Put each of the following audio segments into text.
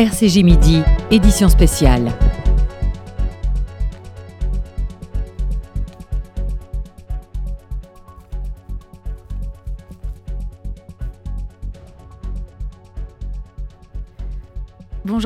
RCG Midi, édition spéciale.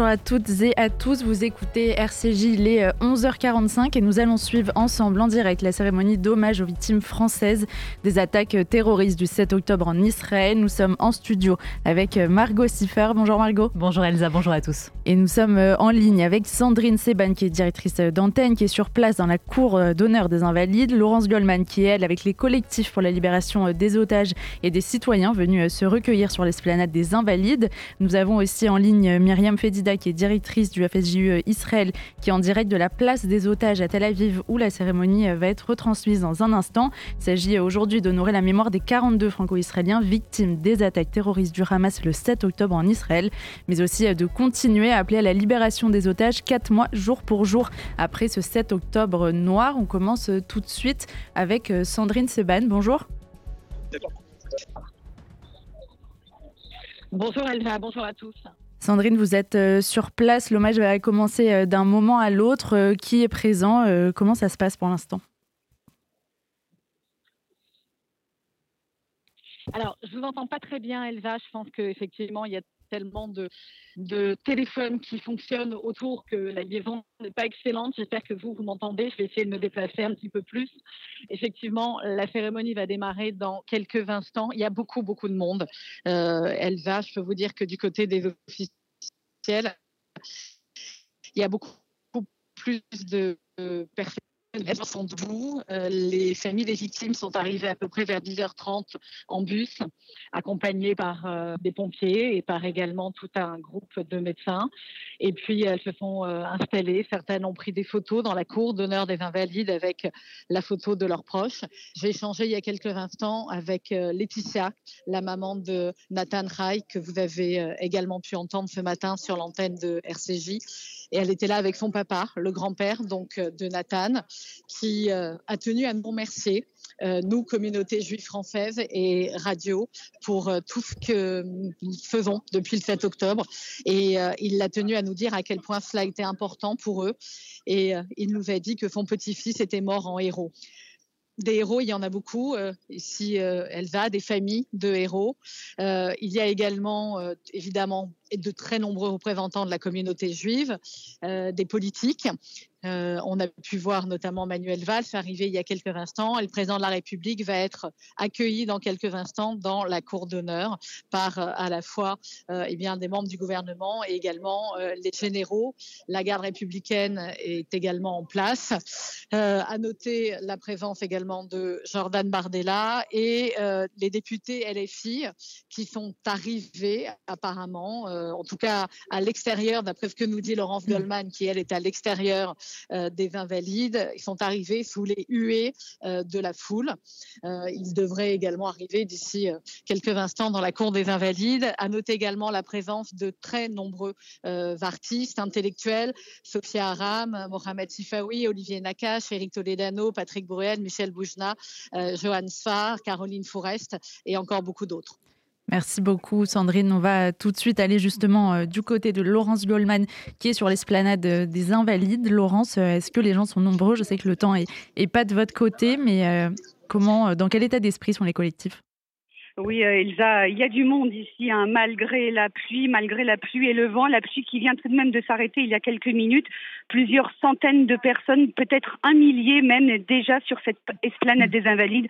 Bonjour à toutes et à tous, vous écoutez RCJ, il est 11h45 et nous allons suivre ensemble en direct la cérémonie d'hommage aux victimes françaises des attaques terroristes du 7 octobre en Israël. Nous sommes en studio avec Margot Siffer. Bonjour Margot. Bonjour Elsa, bonjour à tous. Et nous sommes en ligne avec Sandrine Seban qui est directrice d'antenne, qui est sur place dans la cour d'honneur des Invalides, Laurence Goldman qui est elle avec les collectifs pour la libération des otages et des citoyens venus se recueillir sur l'esplanade des Invalides. Nous avons aussi en ligne Myriam Fedida, qui est directrice du FSJU Israël, qui est en direct de la place des otages à Tel Aviv, où la cérémonie va être retransmise dans un instant. Il s'agit aujourd'hui d'honorer la mémoire des 42 franco-israéliens victimes des attaques terroristes du Hamas le 7 octobre en Israël, mais aussi de continuer à appeler à la libération des otages quatre mois jour pour jour après ce 7 octobre noir. On commence tout de suite avec Sandrine Seban. Bonjour. Bonjour Elsa, bonjour à tous. Sandrine, vous êtes sur place. L'hommage va commencer d'un moment à l'autre. Qui est présent Comment ça se passe pour l'instant? Alors, je ne vous entends pas très bien, Elsa. Je pense qu'effectivement, il y a tellement de, de, téléphones qui fonctionnent autour que la liaison n'est pas excellente. J'espère que vous, vous m'entendez. Je vais essayer de me déplacer un petit peu plus. Effectivement, la cérémonie va démarrer dans quelques instants. Il y a beaucoup, beaucoup de monde. Euh, Elsa, je peux vous dire que du côté des officiels, il y a beaucoup plus de personnes elles sont debout. Euh, les familles des victimes sont arrivées à peu près vers 10h30 en bus, accompagnées par euh, des pompiers et par également tout un groupe de médecins. Et puis elles se sont euh, installées. Certaines ont pris des photos dans la cour d'honneur des invalides avec la photo de leurs proches. J'ai échangé il y a quelques instants avec Laetitia, la maman de Nathan Rai, que vous avez également pu entendre ce matin sur l'antenne de RCJ. Et elle était là avec son papa, le grand-père donc de Nathan, qui euh, a tenu à nous remercier, euh, nous, communauté juive française et radio, pour euh, tout ce que nous faisons depuis le 7 octobre. Et il a tenu à nous dire à quel point cela été important pour eux. Et il nous a dit que son petit-fils était mort en héros des héros, il y en a beaucoup. Euh, ici, euh, Elsa, des familles de héros. Euh, il y a également, évidemment, de très nombreux représentants de la communauté juive, des politiques. On a pu voir notamment Manuel Valls arriver il y a quelques instants et le président de la République va être accueilli dans quelques instants dans la cour d'honneur par à la fois eh bien, des membres du gouvernement et également les généraux. La garde républicaine est également en place. à noter la présence également de Jordan Bardella et euh, les députés LFI qui sont arrivés apparemment, euh, en tout cas à l'extérieur, d'après ce que nous dit Laurence Goldman, qui elle est à l'extérieur euh, des Invalides, ils sont arrivés sous les huées de la foule. ils devraient également arriver d'ici quelques instants dans la cour des Invalides. À noter également la présence de très nombreux artistes, intellectuels, Sophia Aram, Mohamed Sifawi, Olivier Nakache, Eric Toledano, Patrick Bruel, Michel Boujna, euh, Johan Sfar, Caroline Forest et encore beaucoup d'autres. Merci beaucoup Sandrine. On va tout de suite aller justement euh, du côté de Laurence Goldman qui est sur l'esplanade euh, des Invalides. Laurence, est-ce que les gens sont nombreux? Je sais que le temps est, pas de votre côté, mais comment, dans quel état d'esprit sont les collectifs? Oui, Elsa, il y a du monde ici, hein, malgré la pluie, malgré la pluie et le vent. La pluie qui vient tout de même de s'arrêter il y a quelques minutes. Plusieurs centaines de personnes, peut-être un millier même, déjà sur cette esplanade des Invalides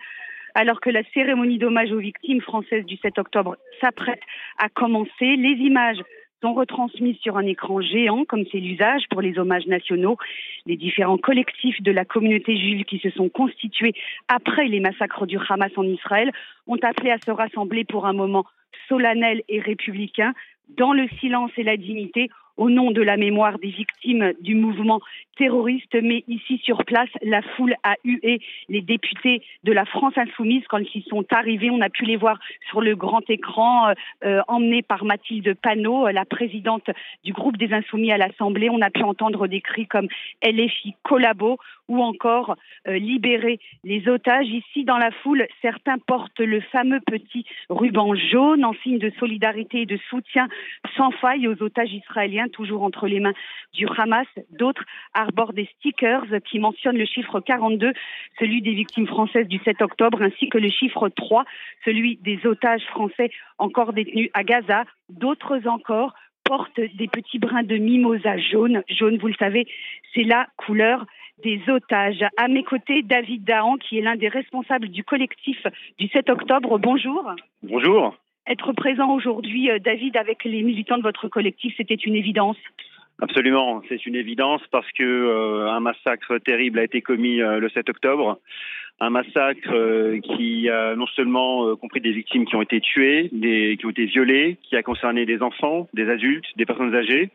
alors que la cérémonie d'hommage aux victimes françaises du 7 octobre s'apprête à commencer. Les images sont retransmises sur un écran géant, comme c'est l'usage pour les hommages nationaux. Les différents collectifs de la communauté juive qui se sont constitués après les massacres du Hamas en Israël ont appelé à se rassembler pour un moment solennel et républicain, dans le silence et la dignité, au nom de la mémoire des victimes du mouvement terroriste, mais ici sur place, la foule a hué les députés de la France insoumise quand ils sont arrivés. On a pu les voir sur le grand écran, euh, euh emmenés par Mathilde Panot, la présidente du groupe des insoumis à l'Assemblée. On a pu entendre des cris comme LFI collabo ou encore euh, libérer les otages. Ici, dans la foule, certains portent le fameux petit ruban jaune en signe de solidarité et de soutien sans faille aux otages israéliens toujours entre les mains du Hamas. D'autres arborent des stickers qui mentionnent le chiffre 42, celui des victimes françaises du 7 octobre, ainsi que le chiffre 3, celui des otages français encore détenus à Gaza. D'autres encore portent des petits brins de mimosa jaune. Jaune, vous le savez, c'est la couleur des otages. À mes côtés, David Dahan, qui est l'un des responsables du collectif du 7 octobre. Bonjour. Bonjour. Être présent aujourd'hui, euh, David, avec les militants de votre collectif, c'était une évidence Absolument, c'est une évidence parce que euh, un massacre terrible a été commis euh, le 7 octobre, un massacre qui a non seulement compris des victimes qui ont été tuées, des, qui ont été violées, qui a concerné des enfants, des adultes, des personnes âgées,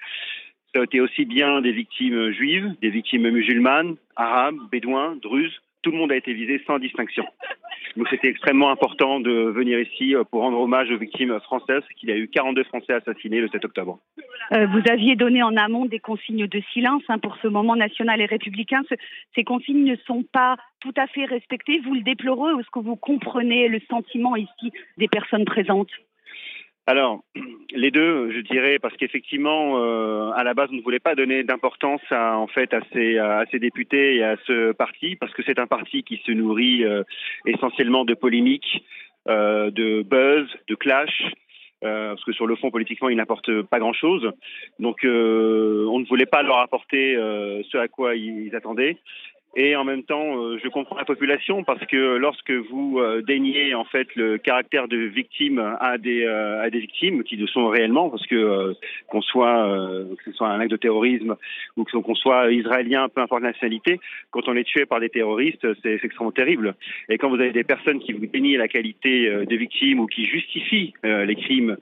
ça a été aussi bien des victimes juives, des victimes musulmanes, arabes, bédouins, druzes. Tout le monde a été visé sans distinction. Donc c'était extrêmement important de venir ici euh, pour rendre hommage aux victimes françaises, qu'il y a eu 42 Français assassinés le 7 octobre. Euh, vous aviez donné en amont des consignes de silence hein, pour ce moment national et républicain. ces consignes ne sont pas tout à fait respectées. Vous le déplorez ou est-ce que vous comprenez le sentiment ici des personnes présentes? Alors, les deux, je dirais, parce qu'effectivement, euh, à la base, on ne voulait pas donner d'importance à, en fait, à ces, députés et à ce parti, parce que c'est un parti qui se nourrit euh, essentiellement de polémiques, euh, de buzz, de clash. parce que sur le fond, politiquement, ils n'apportent pas grand-chose. Donc, on ne voulait pas leur apporter ce à quoi ils attendaient. Et en même temps, euh, je comprends la population parce que lorsque vous euh, déniez en fait le caractère de victime à des euh, à des victimes qui le sont réellement, parce que qu'on soit que ce soit un acte de terrorisme ou qu'on soit israélien, peu importe la nationalité, quand on est tué par des terroristes, c'est extrêmement terrible. Et quand vous avez des personnes qui vous dénient la qualité de victime ou qui justifient les crimes,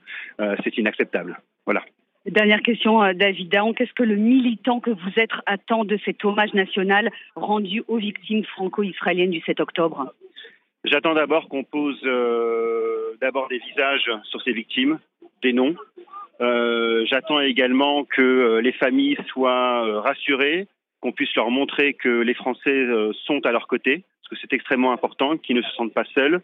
c'est inacceptable. Voilà. Dernière question, euh, David Daon. Qu'est-ce que le militant que vous êtes attend de cet hommage national rendu aux victimes franco-israéliennes du 7 octobre? J'attends d'abord qu'on pose euh, d'abord des visages sur ces victimes, des noms. Euh, j'attends également que les familles soient rassurées, qu'on puisse leur montrer que les Français sont à leur côté, parce que c'est extrêmement important, qu'ils ne se sentent pas seuls.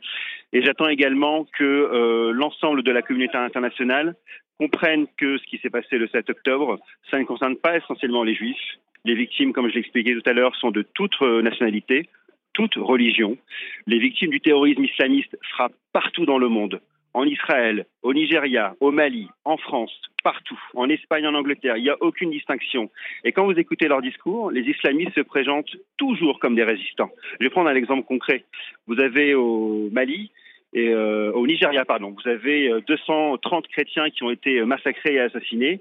Et j'attends également que l'ensemble de la communauté internationale comprennent que ce qui s'est passé le 7 octobre, ça ne concerne pas essentiellement les juifs. Les victimes, comme je l'expliquais tout à l'heure, sont de toute nationalité, toute religion. Les victimes du terrorisme islamiste frappent partout dans le monde. En Israël, au Nigeria, au Mali, en France, partout, en Espagne, en Angleterre, il n'y a aucune distinction. Et quand vous écoutez leur discours, les islamistes se présentent toujours comme des résistants. Je vais prendre un exemple concret. Vous avez au Mali et euh, au Nigeria, pardon, vous avez 230 euh, chrétiens qui ont été massacrés et assassinés.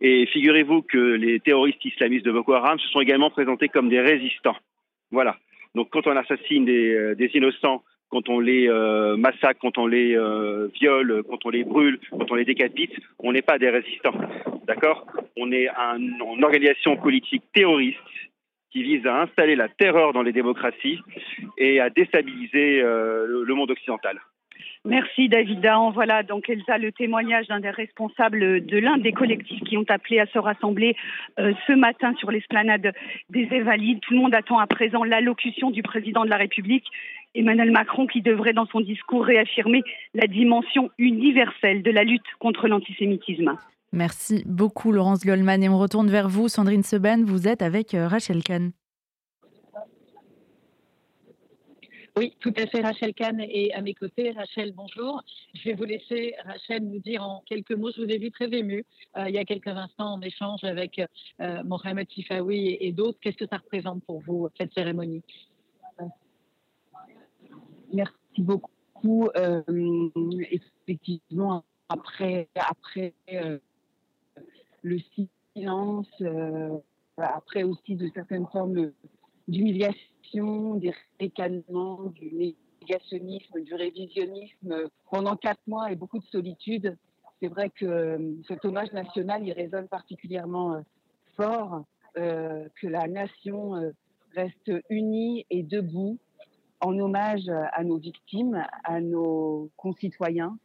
Et figurez-vous que les terroristes islamistes de Boko Haram se sont également présentés comme des résistants. Voilà. Donc quand on assassine des, euh, innocents, quand on les massacre, quand on les viole, quand on les brûle, quand on les décapite, on n'est pas des résistants. D'accord? On est un, une organisation politique terroriste qui vise à installer la terreur dans les démocraties et à déstabiliser euh, le monde occidental. Merci David Dahan. Voilà donc Elsa le témoignage d'un des responsables de l'un des collectifs qui ont appelé à se rassembler euh, ce matin sur l'esplanade des Évalides. Tout le monde attend à présent l'allocution du président de la République, Emmanuel Macron, qui devrait dans son discours réaffirmer la dimension universelle de la lutte contre l'antisémitisme. Merci beaucoup Laurence Goldman et on retourne vers vous Sandrine Seben, vous êtes avec euh, Rachel Kahn. Oui, tout à fait, Rachel Kahn est à mes côtés. Rachel, bonjour. Je vais vous laisser, Rachel, nous dire en quelques mots. Je vous ai vu très émue euh, il y a quelques instants en échange avec euh, Mohamed Tifaoui et, d'autres. Qu'est-ce que ça représente pour vous, cette cérémonie? Merci beaucoup. effectivement, après, après le silence, euh, après aussi de certaines formes d'humiliation, des ricanements, du négationnisme, du révisionnisme pendant quatre mois et beaucoup de solitude. C'est vrai que euh, cet hommage national, il résonne particulièrement euh, fort, que la nation reste unie et debout en hommage à nos victimes, à nos concitoyens.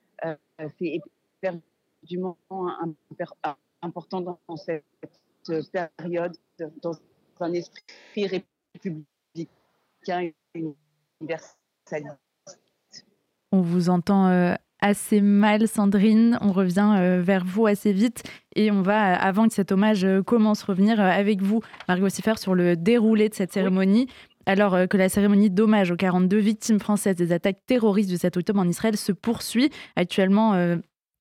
C'est éperdument important dans cette période, dans un esprit républicain. On vous entend euh, assez mal, Sandrine. On revient euh, vers vous assez vite et on va, avant que cet hommage euh, commence, revenir avec vous, Margot Siffer, sur le déroulé de cette cérémonie. Alors que la cérémonie d'hommage aux 42 victimes françaises des attaques terroristes du 7 octobre en Israël se poursuit, actuellement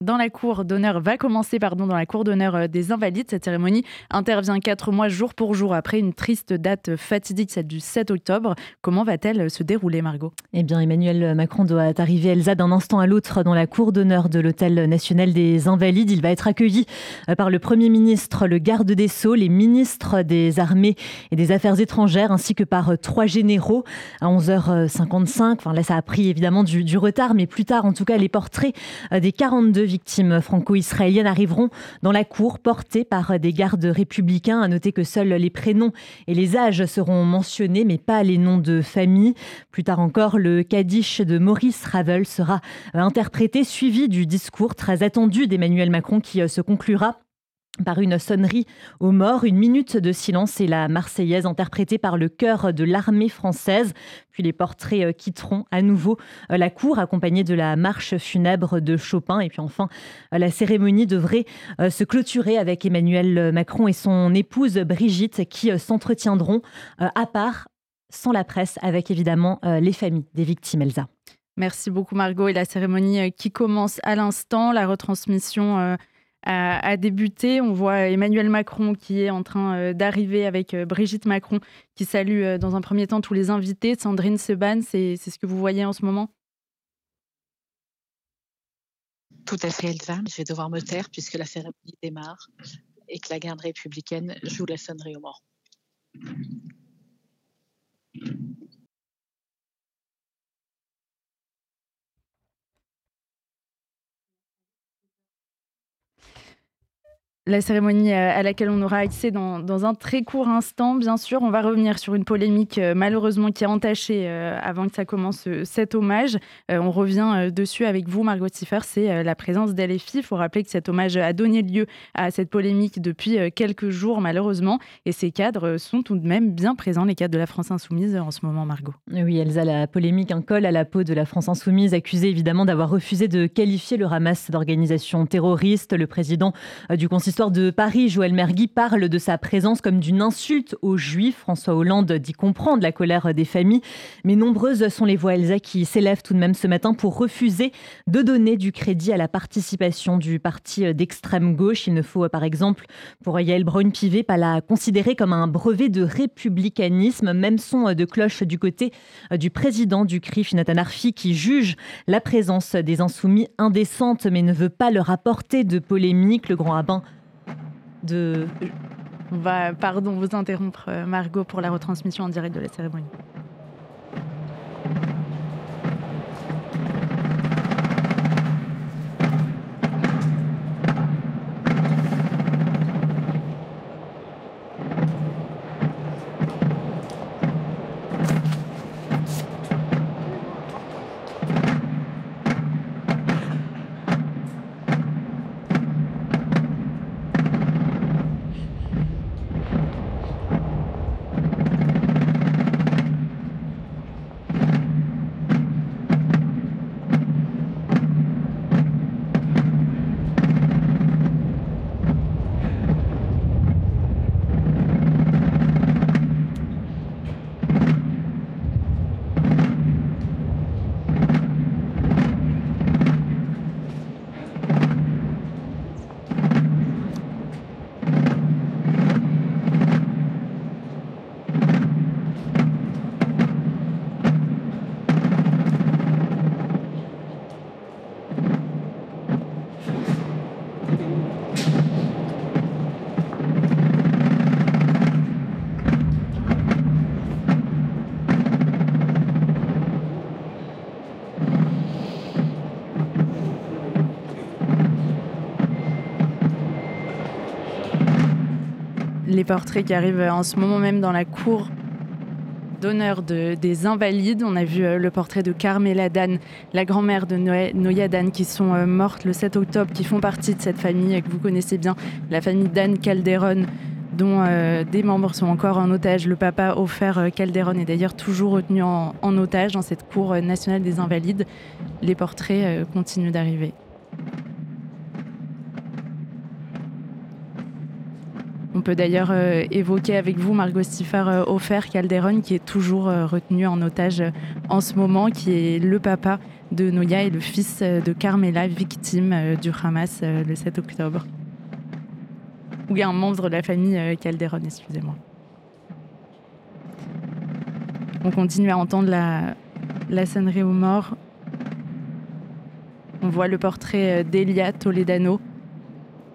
dans la cour d'honneur, va commencer pardon, dans la cour d'honneur euh, des Invalides. Cette cérémonie intervient quatre mois jour pour jour après une triste date fatidique, celle du 7 octobre. Comment va-t-elle se dérouler, Margot? Eh bien, Emmanuel Macron doit arriver, Elsa, d'un instant à l'autre dans la cour d'honneur de l'Hôtel national des Invalides. Il va être accueilli euh, par le Premier ministre, le garde des Sceaux, les ministres des Armées et des Affaires étrangères, ainsi que par euh, trois généraux à 11h55. Enfin, là, ça a pris évidemment du, du retard, mais plus tard, en tout cas, les portraits des 42 victimes franco-israéliennes arriveront dans la cour portées par des gardes républicains. À noter que seuls les prénoms et les âges seront mentionnés, mais pas les noms de famille. Plus tard encore, le Kaddish de Maurice Ravel sera interprété, suivi du discours très attendu d'Emmanuel Macron qui se conclura par une sonnerie aux morts, une minute de silence et la Marseillaise interprétée par le chœur de l'armée française. Puis les portraits euh, quitteront à nouveau euh, la cour accompagnés de la marche funèbre de Chopin. Et puis enfin, euh, la cérémonie devrait se clôturer avec Emmanuel Macron et son épouse Brigitte qui s'entretiendront à part, sans la presse, avec évidemment les familles des victimes, Elsa. Merci beaucoup Margot. Et la cérémonie qui commence à l'instant, la retransmission a, débuté. On voit Emmanuel Macron qui est en train euh, d'arriver avec euh, Brigitte Macron qui salue euh, dans un premier temps tous les invités. Sandrine Seban, c'est ce que vous voyez en ce moment? Tout à fait, Elsa. Je vais devoir me taire puisque la cérémonie démarre et que la garde républicaine joue la sonnerie au mort. La cérémonie euh, à laquelle on aura accès dans, un très court instant, bien sûr. On va revenir sur une polémique euh, malheureusement qui a entaché euh, avant que ça commence cet hommage. on revient dessus avec vous, Margot Siffer, c'est la présence d'LFI. Il faut rappeler que cet hommage a donné lieu à cette polémique depuis quelques jours, malheureusement. Et ces cadres sont tout de même bien présents, les cadres de la France Insoumise en ce moment, Margot. Oui, Elsa, la polémique, un col à la peau de la France Insoumise, accusée évidemment d'avoir refusé de qualifier le Hamas d'organisation terroriste. Le président du consistoire L'histoire de Paris, Joël Mergui parle de sa présence comme d'une insulte aux Juifs. François Hollande dit comprendre la colère des familles, mais nombreuses sont les voix, Elsa, qui s'élèvent tout de même ce matin pour refuser de donner du crédit à la participation du parti d'extrême gauche. Il ne faut, par exemple, pour Yael Braun-Pivet, pas la considérer comme un brevet de républicanisme. Même son de cloche du côté du président du CRIF, Nathan Arfi, qui juge la présence des insoumis indécente, mais ne veut pas leur apporter de polémique. Le grand rabbin on va, pardon, vous interrompre, euh, Margot, pour la retransmission en direct de la cérémonie. Les portraits qui arrivent en ce moment même dans la cour d'honneur des Invalides. On a vu euh, le portrait de Carmela Dan, la grand-mère de Noya Dan, qui sont euh, mortes le 7 octobre, qui font partie de cette famille que vous connaissez bien, la famille Dan Calderon dont des membres sont encore en otage. Le papa offert Calderon est d'ailleurs toujours retenu en, en, otage dans cette cour nationale des invalides. Les portraits continuent d'arriver. On peut d'ailleurs euh, évoquer avec vous Margot Stiffard euh, Offert Calderon, qui est toujours euh, retenu en otage en ce moment, qui est le papa de Noya et le fils de Carmela, victime du Hamas le 7 octobre. Ou un membre de la famille Calderon, excusez-moi. On continue à entendre la, la sonnerie aux morts. On voit le portrait d'Elia Toledano,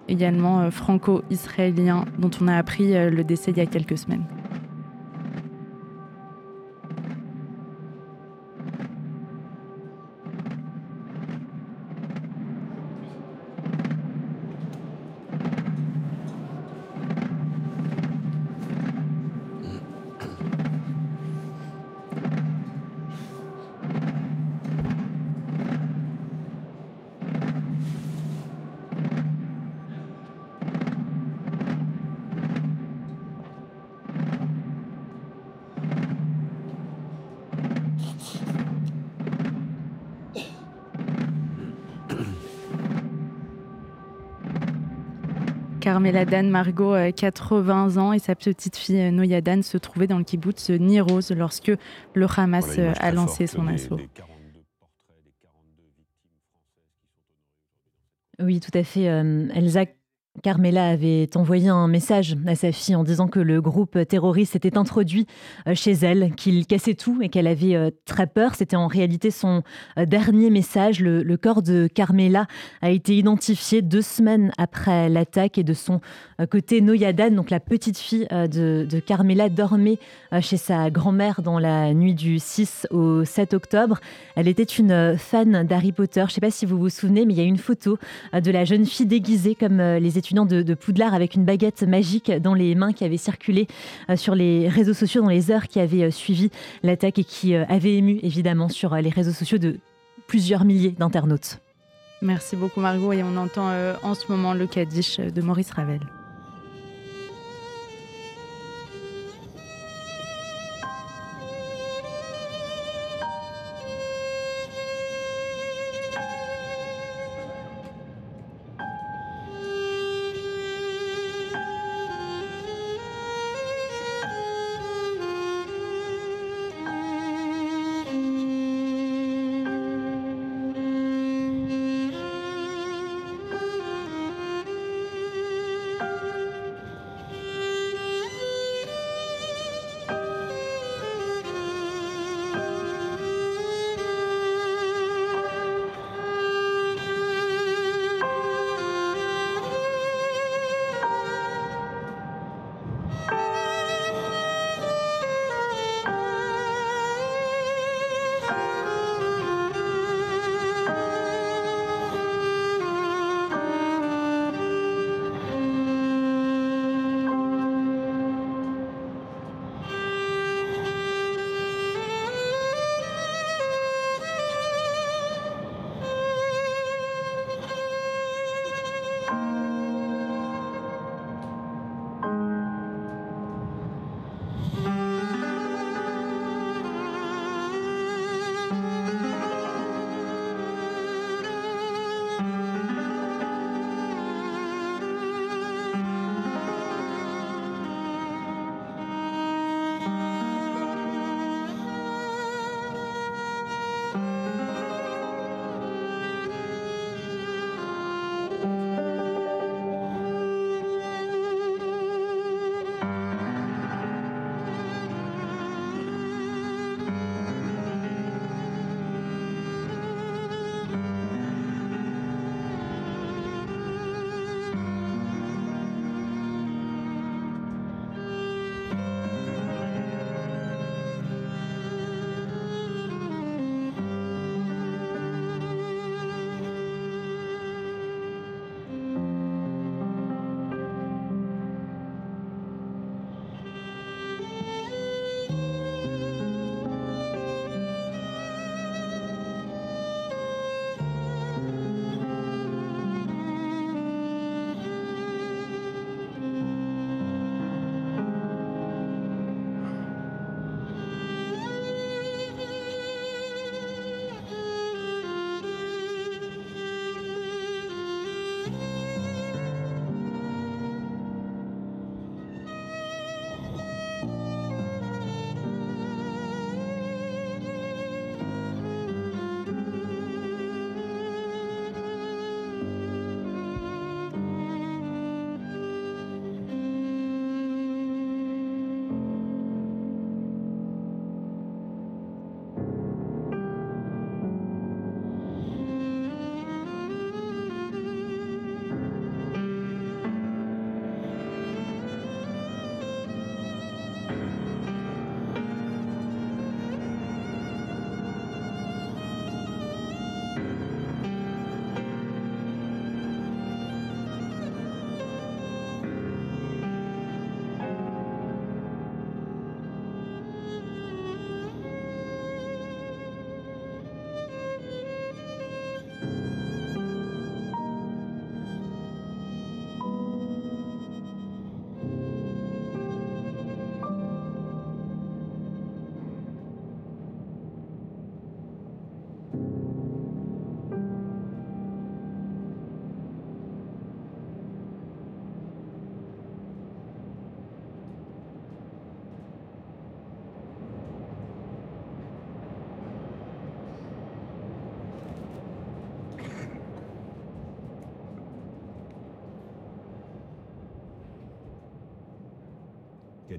également euh, franco-israélien, dont on a appris euh, le décès il y a quelques semaines. Carmela Dan Margot, 80 euh, ans, et sa petite fille euh, Noya Dan se trouvaient dans le kibbutz Nirose lorsque le Hamas euh, a lancé son assaut. Oui, tout à fait. Elsa Carmela avait envoyé un message à sa fille en disant que le groupe terroriste était introduit euh, chez elle, qu'il cassait tout et qu'elle avait euh, très peur. C'était en réalité son euh, dernier message. Le, corps de Carmela a été identifié deux semaines après l'attaque et de son côté, Noyadan, donc la petite fille de, de Carmela, dormait chez sa grand-mère dans la nuit du 6 au 7 octobre. Elle était une fan d'Harry Potter. Je ne sais pas si vous vous souvenez, mais il y a une photo de la jeune fille déguisée comme les étudiant de, Poudlard avec une baguette magique dans les mains qui avait circulé euh, sur les réseaux sociaux dans les heures qui avaient euh, suivi l'attaque et qui euh, avait ému évidemment sur les réseaux sociaux de plusieurs milliers d'internautes. Merci beaucoup Margot et on entend en ce moment le Kaddish de Maurice Ravel.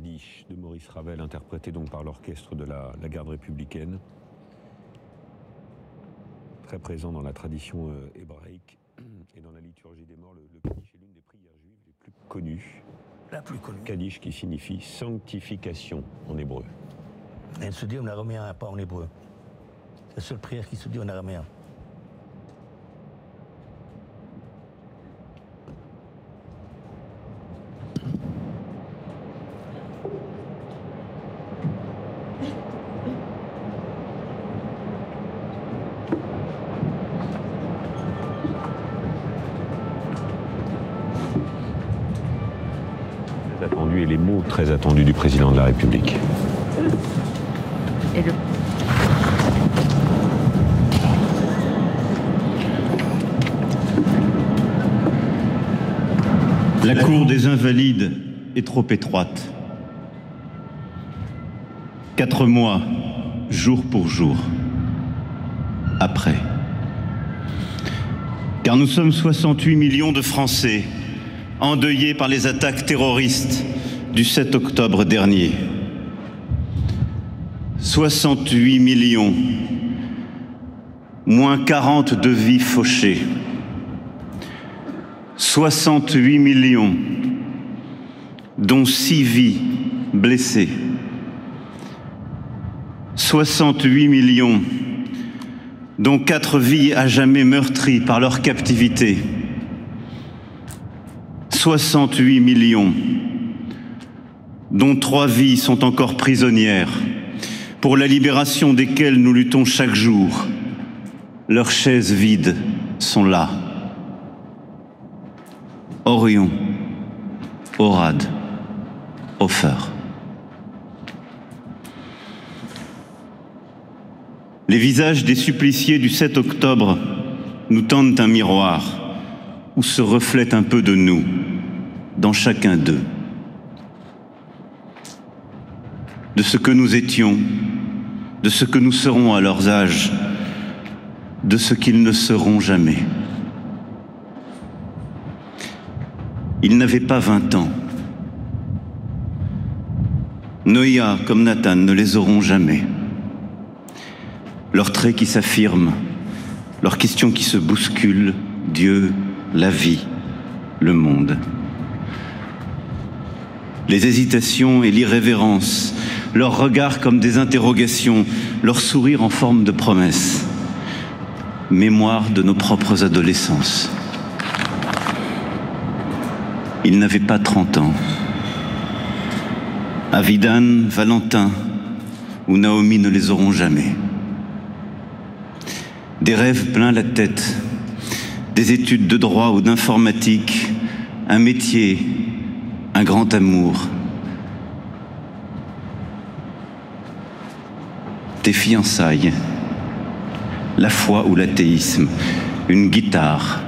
Kaddish de Maurice Ravel, interprété donc par l'orchestre de la, garde républicaine, très présent dans la tradition euh, hébraïque et dans la liturgie des morts. Le, Kaddish est l'une des prières juives les plus connues. La plus connue. Kaddish qui signifie sanctification en hébreu. Elle se dit en araméen, pas en hébreu. C'est la seule prière qui se dit en araméen. La cour des Invalides est trop étroite. Quatre mois, jour pour jour, après. Car nous sommes 68 millions de Français endeuillés par les attaques terroristes du 7 octobre dernier. 68 millions, moins 40 de vies fauchées. 68 millions, dont 6 vies blessées. 68 millions, dont 4 vies à jamais meurtries par leur captivité. 68 millions, dont trois vies sont encore prisonnières, pour la libération desquelles nous luttons chaque jour. Leurs chaises vides sont là. Orion, Orad, Ofer. Les visages des suppliciés du 7 octobre nous tendent un miroir où se reflète un peu de nous dans chacun d'eux. de ce que nous étions, de ce que nous serons à leurs âges, de ce qu'ils ne seront jamais. Ils n'avaient pas vingt ans. Noïa comme Nathan ne les auront jamais. Leurs traits qui s'affirment, leurs questions qui se bousculent, Dieu, la vie, le monde. Les hésitations et l'irrévérence leurs regards comme des interrogations, leurs sourires en forme de promesses. Mémoire de nos propres adolescences. Ils n'avaient pas 30 ans. Avidan, Valentin ou Naomi ne les auront jamais. Des rêves plein la tête, des études de droit ou d'informatique, un métier, un grand amour, tes fiançailles, la foi ou l'athéisme, une guitare,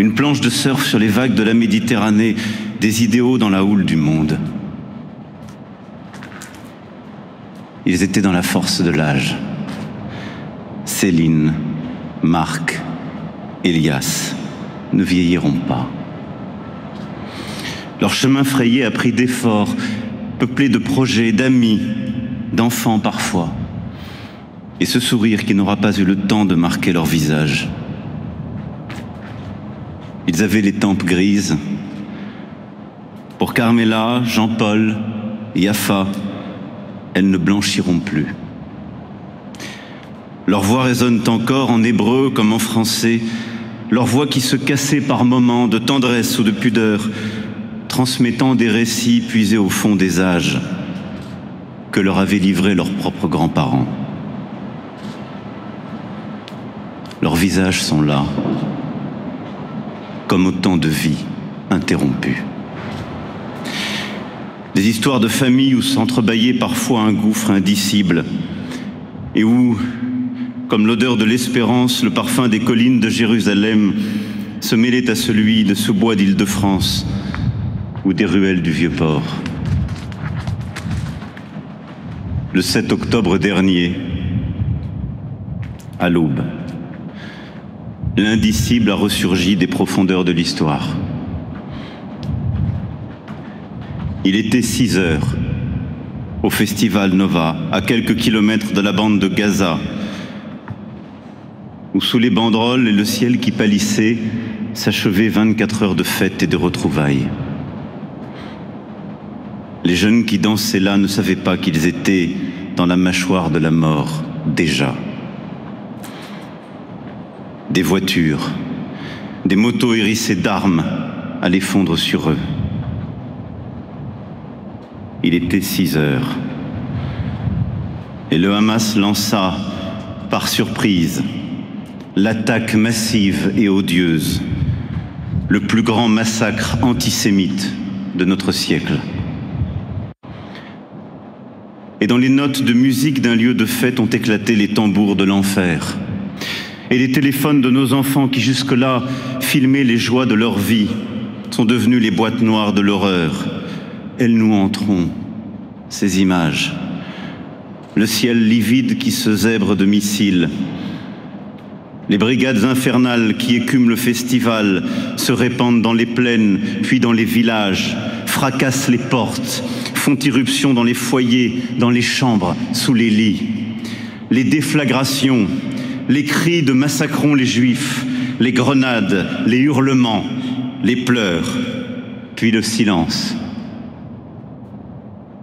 une planche de surf sur les vagues de la Méditerranée, des idéaux dans la houle du monde. Ils étaient dans la force de l'âge. Céline, Marc, Elias ne vieilliront pas. Leur chemin frayé a pris d'efforts, peuplé de projets, d'amis, d'enfants parfois et ce sourire qui n'aura pas eu le temps de marquer leur visage. Ils avaient les tempes grises. Pour Carmela, Jean-Paul, Yafa, elles ne blanchiront plus. Leur voix résonne encore en hébreu comme en français, leur voix qui se cassait par moments de tendresse ou de pudeur, transmettant des récits puisés au fond des âges que leur avaient livrés leurs propres grands-parents. Leurs visages sont là, comme autant de vies interrompues. Des histoires de famille où s'entrebâillait parfois un gouffre indicible et où, comme l'odeur de l'espérance, le parfum des collines de Jérusalem se mêlait à celui de ce bois d'Île-de-France ou des ruelles du Vieux-Port. Le 7 octobre dernier, à l'aube, l'indicible a ressurgi des profondeurs de l'histoire. Il était 6 heures au festival Nova, à quelques kilomètres de la bande de Gaza, où sous les banderoles et le ciel qui pâlissait s'achevaient 24 heures de fête et de retrouvailles. Les jeunes qui dansaient là ne savaient pas qu'ils étaient dans la mâchoire de la mort déjà. Des voitures, des motos hérissées d'armes allaient fondre sur eux. Il était 6 heures. Et le Hamas lança, par surprise, l'attaque massive et odieuse, le plus grand massacre antisémite de notre siècle. Et dans les notes de musique d'un lieu de fête ont éclaté les tambours de l'enfer. Et les téléphones de nos enfants qui jusque-là filmaient les joies de leur vie sont devenus les boîtes noires de l'horreur. Elles nous entreront, ces images. Le ciel livide qui se zèbre de missiles. Les brigades infernales qui écument le festival se répandent dans les plaines, puis dans les villages, fracassent les portes, font irruption dans les foyers, dans les chambres, sous les lits. Les déflagrations, les cris de massacrons les juifs, les grenades, les hurlements, les pleurs, puis le silence,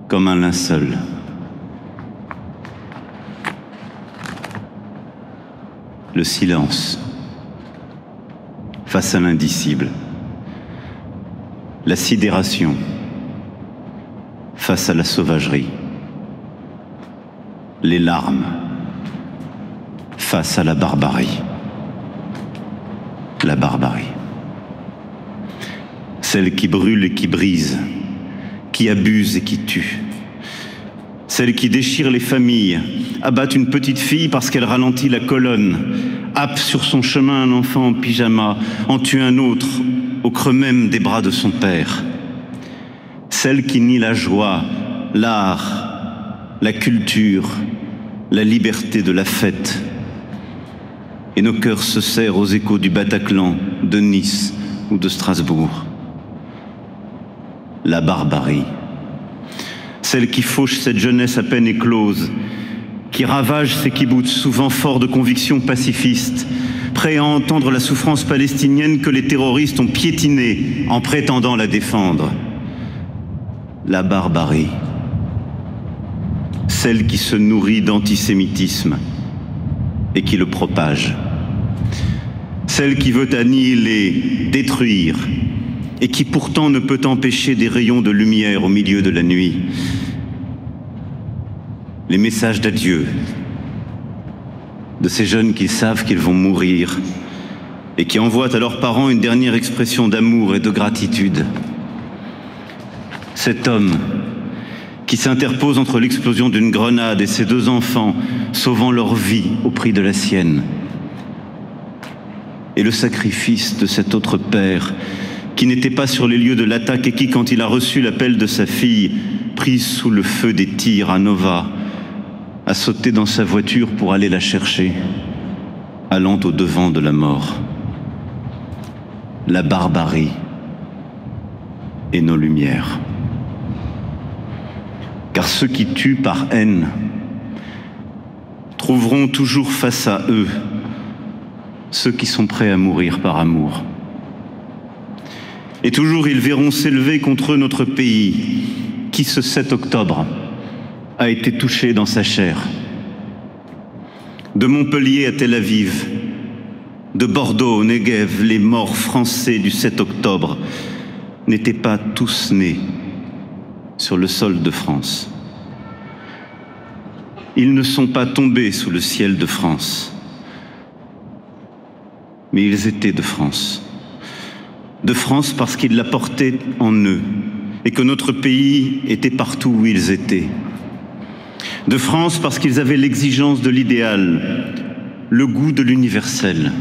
comme un linceul. Le silence face à l'indicible. La sidération face à la sauvagerie. Les larmes face à la barbarie. La barbarie. Celle qui brûle et qui brise, qui abuse et qui tue. Celle qui déchire les familles, abat une petite fille parce qu'elle ralentit la colonne, happe sur son chemin un enfant en pyjama, en tue un autre au creux même des bras de son père. Celle qui nie la joie, l'art, la culture, la liberté de la fête. Et nos cœurs se serrent aux échos du Bataclan, de Nice ou de Strasbourg. La barbarie celle qui fauche cette jeunesse à peine éclose, qui ravage ces kibbutz souvent forts de convictions pacifistes, prêts à entendre la souffrance palestinienne que les terroristes ont piétinée en prétendant la défendre. La barbarie, celle qui se nourrit d'antisémitisme et qui le propage, celle qui veut annihiler, détruire, et qui pourtant ne peut empêcher des rayons de lumière au milieu de la nuit. Les messages d'adieu de ces jeunes qui savent qu'ils vont mourir et qui envoient à leurs parents une dernière expression d'amour et de gratitude. Cet homme qui s'interpose entre l'explosion d'une grenade et ses deux enfants, sauvant leur vie au prix de la sienne, et le sacrifice de cet autre père qui n'était pas sur les lieux de l'attaque et qui, quand il a reçu l'appel de sa fille, prise sous le feu des tirs à Nova, a sauté dans sa voiture pour aller la chercher, allant au devant de la mort. La barbarie et nos lumières. Car ceux qui tuent par haine trouveront toujours face à eux ceux qui sont prêts à mourir par amour. Et toujours ils verront s'élever contre eux notre pays, qui ce 7 octobre a été touché dans sa chair. De Montpellier à Tel Aviv, de Bordeaux au Negev, les morts français du 7 octobre n'étaient pas tous nés sur le sol de France. Ils ne sont pas tombés sous le ciel de France, mais ils étaient de France de France parce qu'ils la portaient en eux et que notre pays était partout où ils étaient. De France parce qu'ils avaient l'exigence de l'idéal, le goût de l'universel.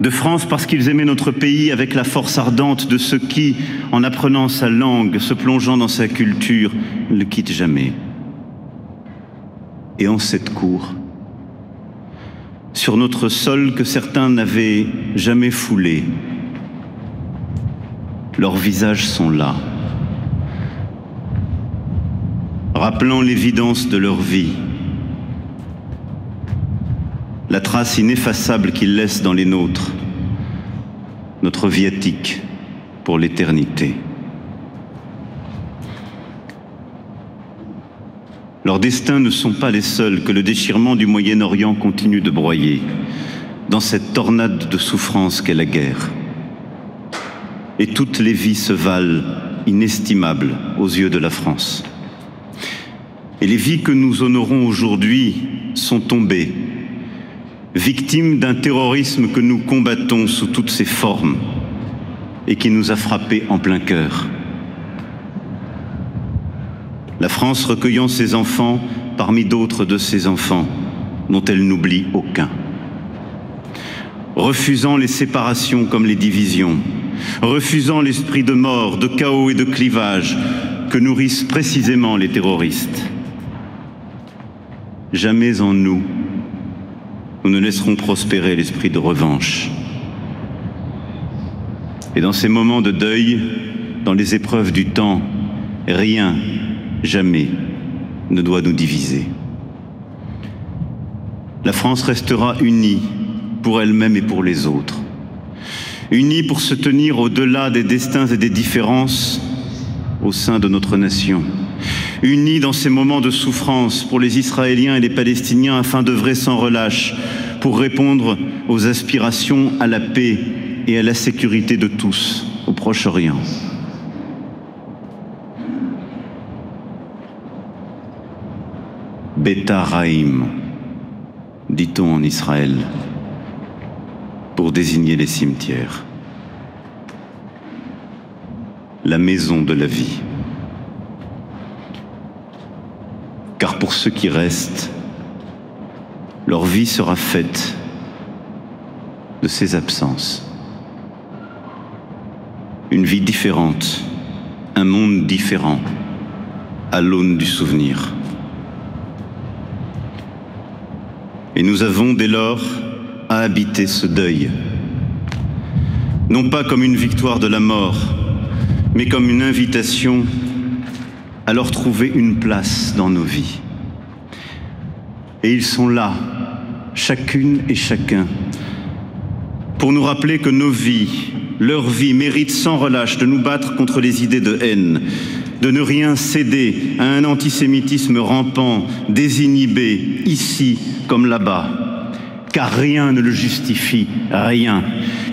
De France parce qu'ils aimaient notre pays avec la force ardente de ceux qui, en apprenant sa langue, se plongeant dans sa culture, ne le quittent jamais. Et en cette cour, sur notre sol que certains n'avaient jamais foulé, leurs visages sont là. rappelant l'évidence de leur vie, la trace ineffaçable qu'ils laissent dans les nôtres, notre viatique pour l'éternité. Leurs destins ne sont pas les seuls que le déchirement du Moyen-Orient continue de broyer dans cette tornade de souffrance qu'est la guerre. Et toutes les vies se valent inestimables aux yeux de la France. Et les vies que nous honorons aujourd'hui sont tombées, victimes d'un terrorisme que nous combattons sous toutes ses formes et qui nous a frappés en plein cœur. La France recueillant ses enfants parmi d'autres de ses enfants dont elle n'oublie aucun. Refusant les séparations comme les divisions, refusant l'esprit de mort, de chaos et de clivage que nourrissent précisément les terroristes. Jamais en nous, nous ne laisserons prospérer l'esprit de revanche. Et dans ces moments de deuil, dans les épreuves du temps, rien jamais ne doit nous diviser. La France restera unie pour elle-même et pour les autres. Unie pour se tenir au-delà des destins et des différences au sein de notre nation. Unie dans ces moments de souffrance pour les Israéliens et les Palestiniens afin d'œuvrer sans relâche pour répondre aux aspirations à la paix et à la sécurité de tous au Proche-Orient. Betaraim, dit-on en Israël, pour désigner les cimetières. La maison de la vie. Car pour ceux qui restent, leur vie sera faite de ces absences. Une vie différente, un monde différent, à l'aune du souvenir. Et nous avons dès lors à habiter ce deuil, non pas comme une victoire de la mort, mais comme une invitation leur trouver une place dans nos vies. Et ils sont là, chacune et chacun, pour nous rappeler que nos vies, leur vie méritent sans relâche de nous battre contre les idées de haine, de ne rien céder à un antisémitisme rampant, désinhibé, ici comme là-bas. Car rien ne le justifie, rien.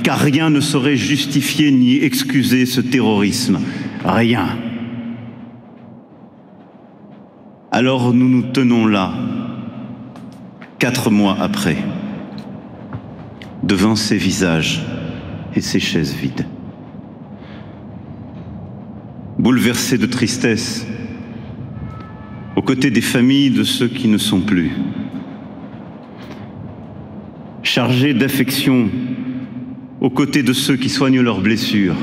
Car rien ne saurait justifier ni excuser ce terrorisme, rien. Alors nous nous tenons là, quatre mois après, devant ces visages et ces chaises vides. Bouleversés de tristesse, aux côtés des familles de ceux qui ne sont plus, chargés d'affection aux côtés de ceux qui soignent leurs blessures,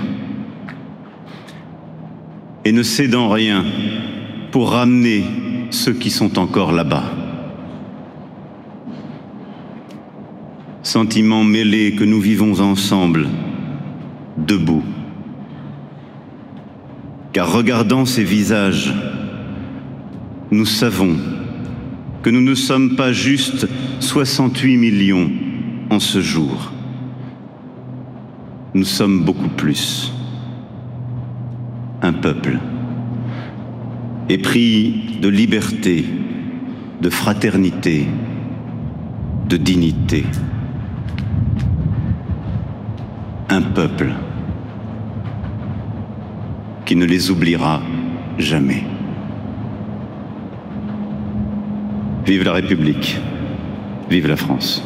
et ne cédant rien pour ramener ceux qui sont encore là-bas. Sentiments mêlés que nous vivons ensemble, debout car regardant ces visages, nous savons que nous ne sommes pas juste 68 millions en ce jour. Nous sommes beaucoup plus. Un peuple épris de liberté, de fraternité, de dignité. Un peuple qui ne les oubliera jamais. Vive la République, vive la France.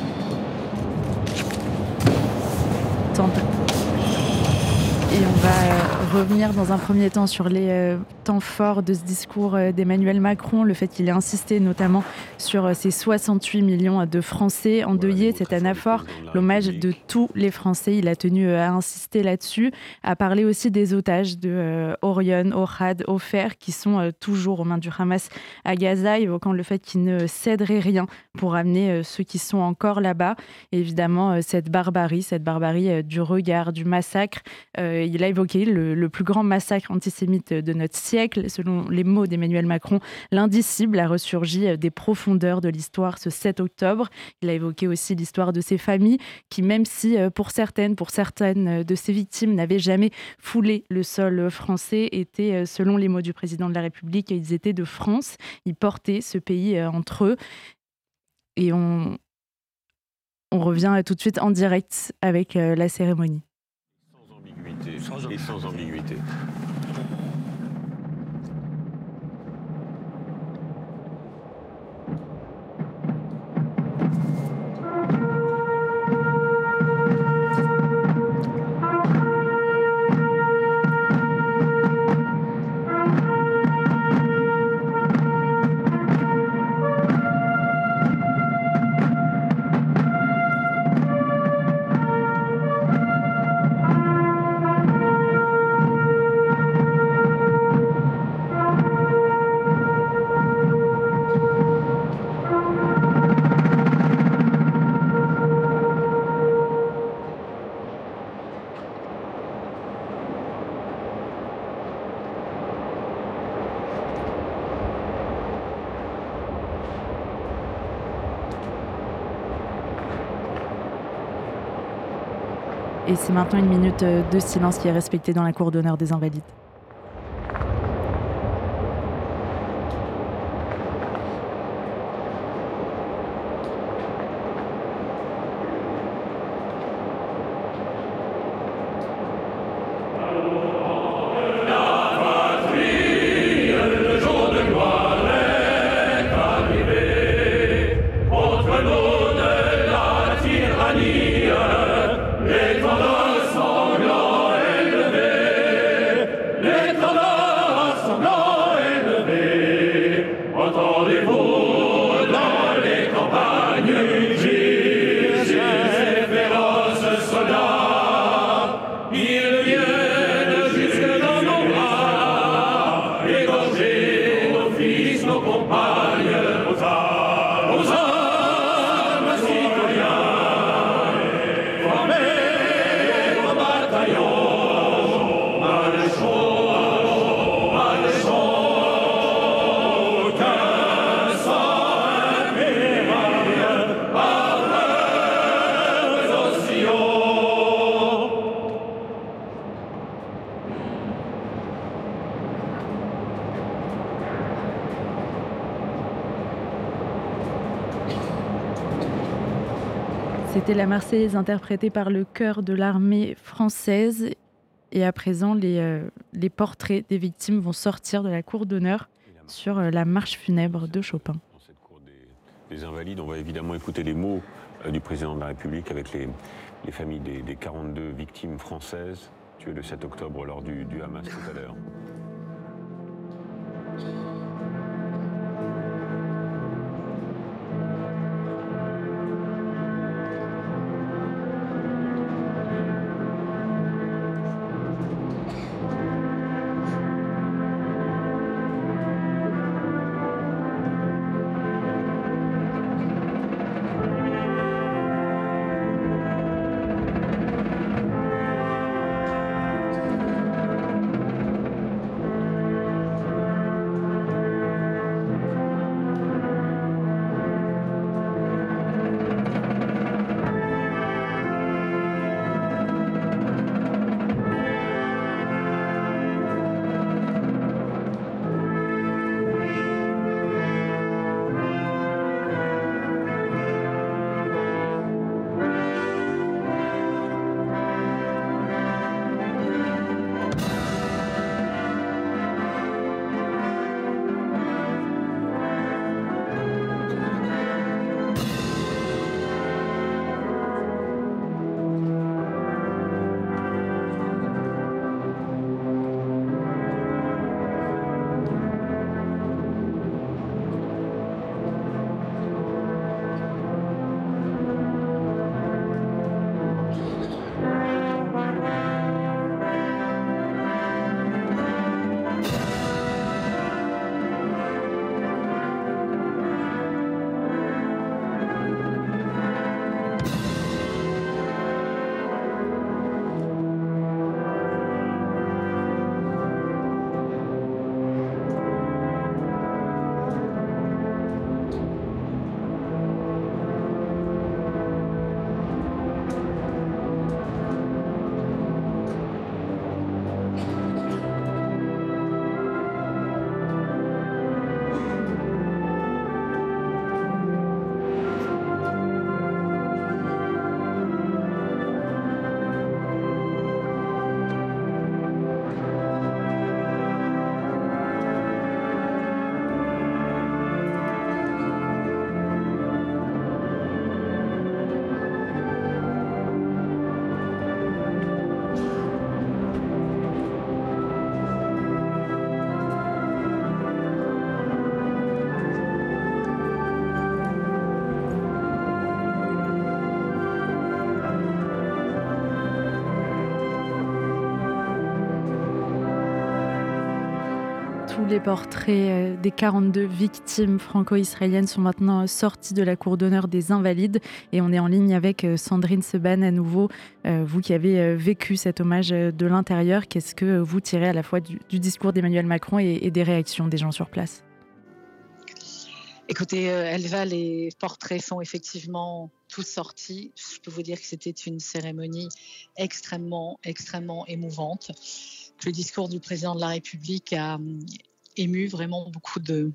Et on va revenir dans un premier temps sur les euh, temps forts de ce discours euh, d'Emmanuel Macron, le fait qu'il ait insisté notamment sur euh, ces 68 millions de Français endeuillés, cette anaphore, l'hommage de tous les Français. Il a tenu à insister là-dessus, à parler aussi des otages de Orion, Ohad, Ofer, qui sont toujours aux mains du Hamas à Gaza, évoquant le fait qu'il ne céderait rien pour amener ceux qui sont encore là-bas. Évidemment, cette barbarie, cette barbarie du regard, du massacre, il a évoqué le, plus grand massacre antisémite de notre siècle. Selon les mots d'Emmanuel Macron, l'indicible a ressurgi des profondeurs de l'histoire ce 7 octobre. Il a évoqué aussi l'histoire de ces familles qui, même si pour certaines, pour certaines de ces victimes n'avaient jamais foulé le sol français, étaient, selon les mots du président de la République, ils étaient de France. Ils portaient ce pays entre eux. Et on, revient tout de suite en direct avec euh, la cérémonie. Sans ambiguïté. Sans, et sans ambiguïté. C'est maintenant une minute de silence qui est respectée dans la cour d'honneur des Invalides. La Marseillaise interprétée par le chœur de l'armée française. Et à présent, les, euh, portraits des victimes vont sortir de la cour d'honneur sur euh, la marche funèbre de Chopin. Dans cette cour des, Invalides, on va évidemment écouter les mots euh, du président de la République avec les, les familles des, des, 42 victimes françaises tuées le 7 octobre lors du Hamas tout à l'heure. Les portraits euh, des 42 victimes franco-israéliennes sont maintenant sortis de la cour d'honneur des Invalides et on est en ligne avec euh, Sandrine Seban à nouveau. Euh, vous qui avez vécu cet hommage de l'intérieur, qu'est-ce que vous tirez à la fois du, discours d'Emmanuel Macron et, des réactions des gens sur place? Écoutez, Elva, les portraits sont effectivement tous sortis. Je peux vous dire que c'était une cérémonie extrêmement, extrêmement émouvante le discours du président de la République a hum, ému vraiment beaucoup de,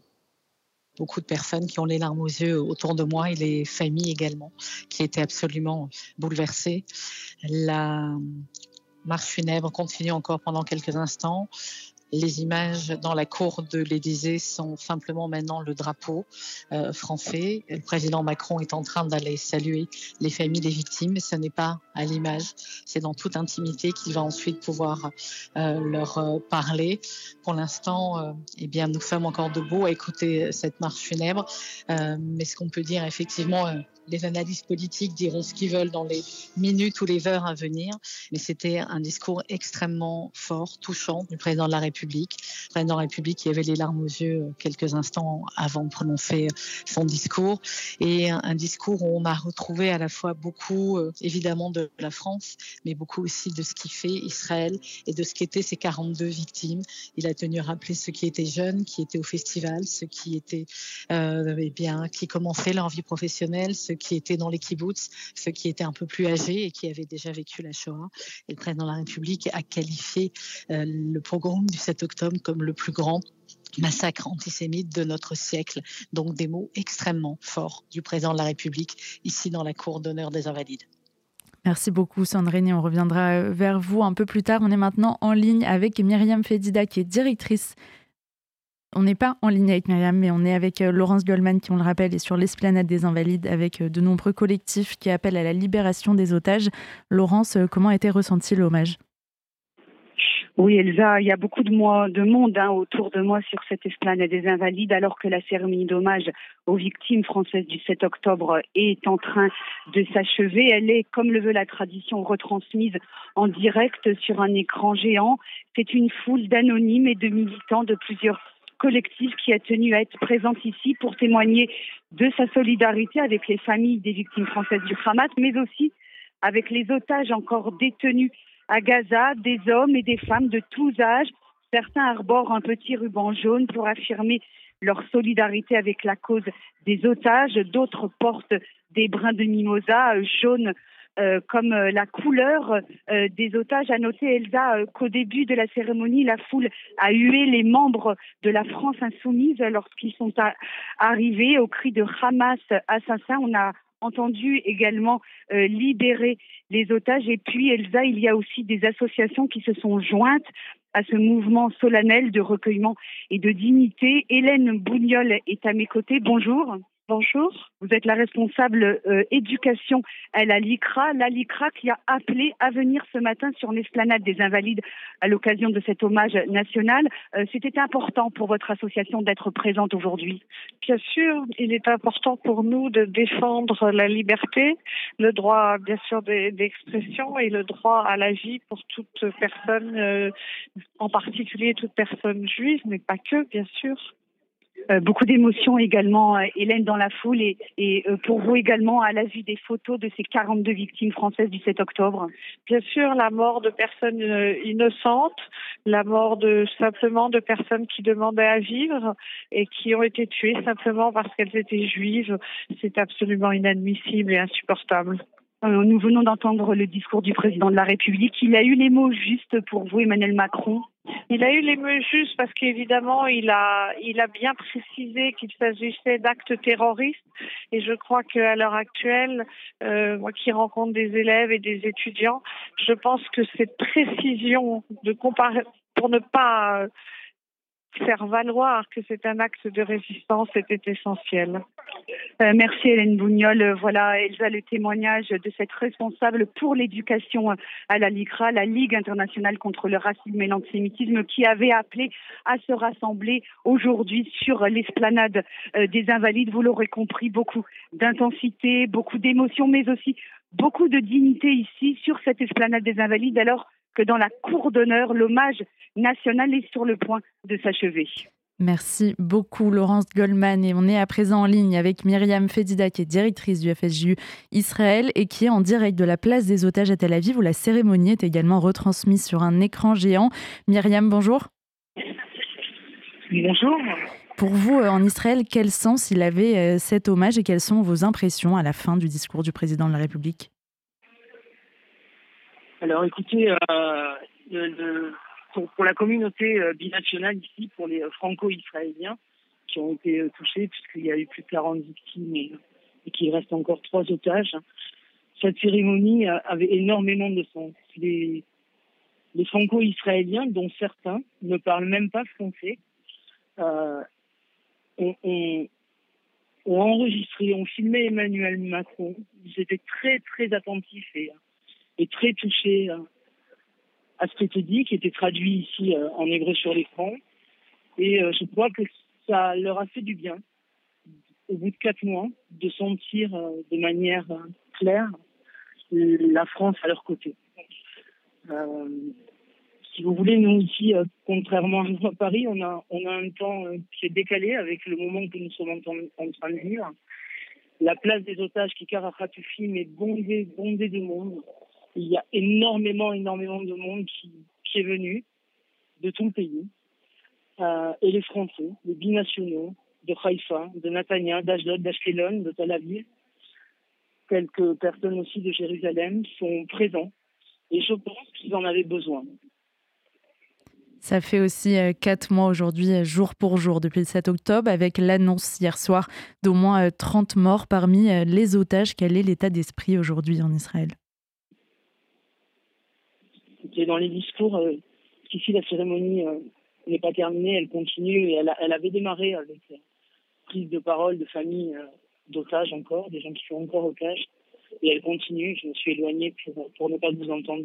beaucoup de personnes qui ont les larmes aux yeux autour de moi et les familles également, qui étaient absolument bouleversées. La marche funèbre continue encore pendant quelques instants. Les images dans la cour de l'Élysée sont simplement maintenant le drapeau euh, français. Le président Macron est en train d'aller saluer les familles des victimes. Ce n'est pas à l'image, c'est dans toute intimité qu'il va ensuite pouvoir euh, leur euh, parler. Pour l'instant, eh bien, nous sommes encore debout à écouter cette marche funèbre. mais ce qu'on peut dire effectivement, les analystes politiques diront ce qu'ils veulent dans les minutes ou les heures à venir, mais c'était un discours extrêmement fort, touchant du président de la République. Le président de la République qui avait les larmes aux yeux quelques instants avant de prononcer son discours. Et un, discours où on a retrouvé à la fois beaucoup, euh, évidemment, de la France, mais beaucoup aussi de ce qui fait Israël et de ce qu'étaient ces 42 victimes. Il a tenu à rappeler ceux qui étaient jeunes, qui étaient au festival, ceux qui étaient, euh, eh bien, qui commençaient leur vie professionnelle, ceux qui étaient dans les kibbutz, ceux qui étaient un peu plus âgés et qui avaient déjà vécu la Shoah. Et le président de la République a qualifié euh, le pogrom du 7 octobre comme le plus grand massacre antisémite de notre siècle. Donc des mots extrêmement forts du président de la République ici dans la cour d'honneur des Invalides. Merci beaucoup Sandrine on reviendra vers vous un peu plus tard. On est maintenant en ligne avec Myriam Fedida qui est directrice on n'est pas en ligne avec Myriam, mais on est avec euh, Laurence Goldman, qui, on le rappelle, est sur l'esplanade des Invalides, avec euh, de nombreux collectifs qui appellent à la libération des otages. Laurence, euh, comment a été ressenti l'hommage? Oui, Elsa, il y a beaucoup de, de monde hein, autour de moi sur cette esplanade des Invalides, alors que la cérémonie d'hommage aux victimes françaises du 7 octobre est en train de s'achever. Elle est, comme le veut la tradition, retransmise en direct sur un écran géant. C'est une foule d'anonymes et de militants de plusieurs collectif qui a tenu à être présente ici pour témoigner de sa solidarité avec les familles des victimes françaises du Hamas, mais aussi avec les otages encore détenus à Gaza, des hommes et des femmes de tous âges. Certains arborent un petit ruban jaune pour affirmer leur solidarité avec la cause des otages, d'autres portent des brins de mimosa jaunes euh, comme euh, la couleur euh, des otages. A noté, Elsa, qu'au début de la cérémonie, la foule a hué les membres de la France insoumise lorsqu'ils sont arrivés au cri de Hamas assassin. On a entendu également libérer les otages. Et puis, Elsa, il y a aussi des associations qui se sont jointes à ce mouvement solennel de recueillement et de dignité. Hélène Bougnol est à mes côtés. Bonjour. Bonjour. Vous êtes la responsable euh, éducation à la LICRA, la LICRA qui a appelé à venir ce matin sur l'esplanade des Invalides à l'occasion de cet hommage national. Euh, c'était important pour votre association d'être présente aujourd'hui. Bien sûr, il est important pour nous de défendre la liberté, le droit bien sûr d'expression et le droit à la vie pour toute personne, euh, en particulier toute personne juive, mais pas que, bien sûr. Euh, beaucoup d'émotions également, euh, Hélène, dans la foule et, et euh, pour vous également à la vue des photos de ces 42 victimes françaises du 7 octobre. Bien sûr, la mort de personnes innocentes, la mort de simplement de personnes qui demandaient à vivre et qui ont été tuées simplement parce qu'elles étaient juives, c'est absolument inadmissible et insupportable. Nous venons d'entendre le discours du président de la République. Il a eu les mots justes pour vous, Emmanuel Macron. Il a eu les mots justes parce qu'évidemment, il a, il a bien précisé qu'il s'agissait d'actes terroristes. Et je crois qu'à l'heure actuelle, euh, moi qui rencontre des élèves et des étudiants, je pense que cette précision de comparer, pour ne pas faire valoir que c'est un acte de résistance était essentiel. Euh, merci Hélène Bougnol. Voilà, Elsa, le témoignage de cette responsable pour l'éducation à la LICRA, la Ligue internationale contre le racisme et l'antisémitisme, qui avait appelé à se rassembler aujourd'hui sur l'esplanade euh, des Invalides. Vous l'aurez compris, beaucoup d'intensité, beaucoup d'émotions, mais aussi beaucoup de dignité ici sur cette esplanade des Invalides, alors que dans la cour d'honneur, l'hommage national est sur le point de s'achever. Merci beaucoup Laurence Goldman et on est à présent en ligne avec Myriam Fedida qui est directrice du FSJU Israël et qui est en direct de la place des otages à Tel Aviv où la cérémonie est également retransmise sur un écran géant. Myriam, bonjour. Bonjour. Pour vous, euh, en Israël, quel sens il avait euh, cet hommage et quelles sont vos impressions à la fin du discours du président de la République? Alors écoutez, euh, pour, la communauté binationale ici, pour les franco-israéliens qui ont été touchés, puisqu'il y a eu plus de 40 victimes et, qu'il reste encore trois otages, cette cérémonie avait énormément de sens. Les, les franco-israéliens, dont certains ne parlent même pas français, euh, ont, enregistré, ont filmé Emmanuel Macron. Ils étaient très, très attentifs et, et très touchés euh, à ce qui était dit, qui était traduit ici euh, en hébreu sur l'écran. Et je crois que ça leur a fait du bien, au bout de quatre mois, de sentir de manière claire la France à leur côté si vous voulez, nous ici, euh, contrairement à Paris, on a, on a un temps euh, qui est décalé avec le moment que nous sommes en, train de vivre. La place des otages qui Kharatoufim est bondée, bondée de monde. Il y a énormément, énormément de monde qui, est venu de tout le pays. Euh, et les Français, les binationaux de Haïfa, de Natania, d'Ashdod, d'Ashkelon, de Tel Aviv, quelques personnes aussi de Jérusalem sont présents. Et je pense qu'ils en avaient besoin. Ça fait aussi euh, quatre mois aujourd'hui, euh, jour pour jour, depuis le 7 octobre, avec l'annonce hier soir d'au moins 30 euh, morts parmi les otages. Quel est l'état d'esprit aujourd'hui en Israël? Dans les discours, ici la cérémonie n'est pas terminée, elle continue et elle, avait démarré avec prise de parole de familles d'otages encore, des gens qui sont encore otages, et elle continue. Je me suis éloignée pour, ne pas vous entendre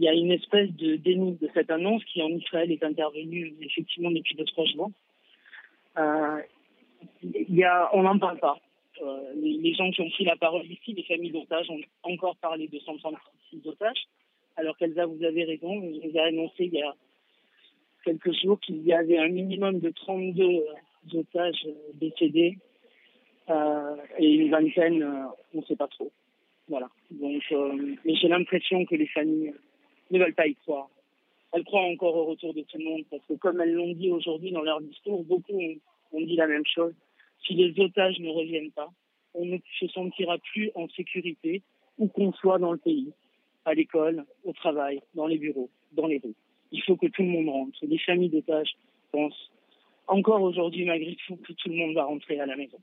il y a une espèce de déni de cette annonce qui en Israël est intervenue effectivement depuis deux trois jours. Euh, il y a, on n'en parle pas. Euh, les, gens qui ont pris la parole ici, les familles d'otages, ont encore parlé de 136 otages, alors qu'Elsa, vous avez raison, vous avez annoncé il y a quelques jours qu'il y avait un minimum de 32 otages décédés euh, et une vingtaine, on ne sait pas trop. Voilà. Donc, mais j'ai l'impression que les familles ne veulent pas y croire. Elles croient encore au retour de tout le monde parce que comme elles l'ont dit aujourd'hui dans leur discours, beaucoup ont, dit la même chose. Si les otages ne reviennent pas, on ne se sentira plus en sécurité où qu'on soit dans le pays, à l'école, au travail, dans les bureaux, dans les rues. Il faut que tout le monde rentre. Les familles d'otages pensent encore aujourd'hui, malgré tout, que tout le monde va rentrer à la maison.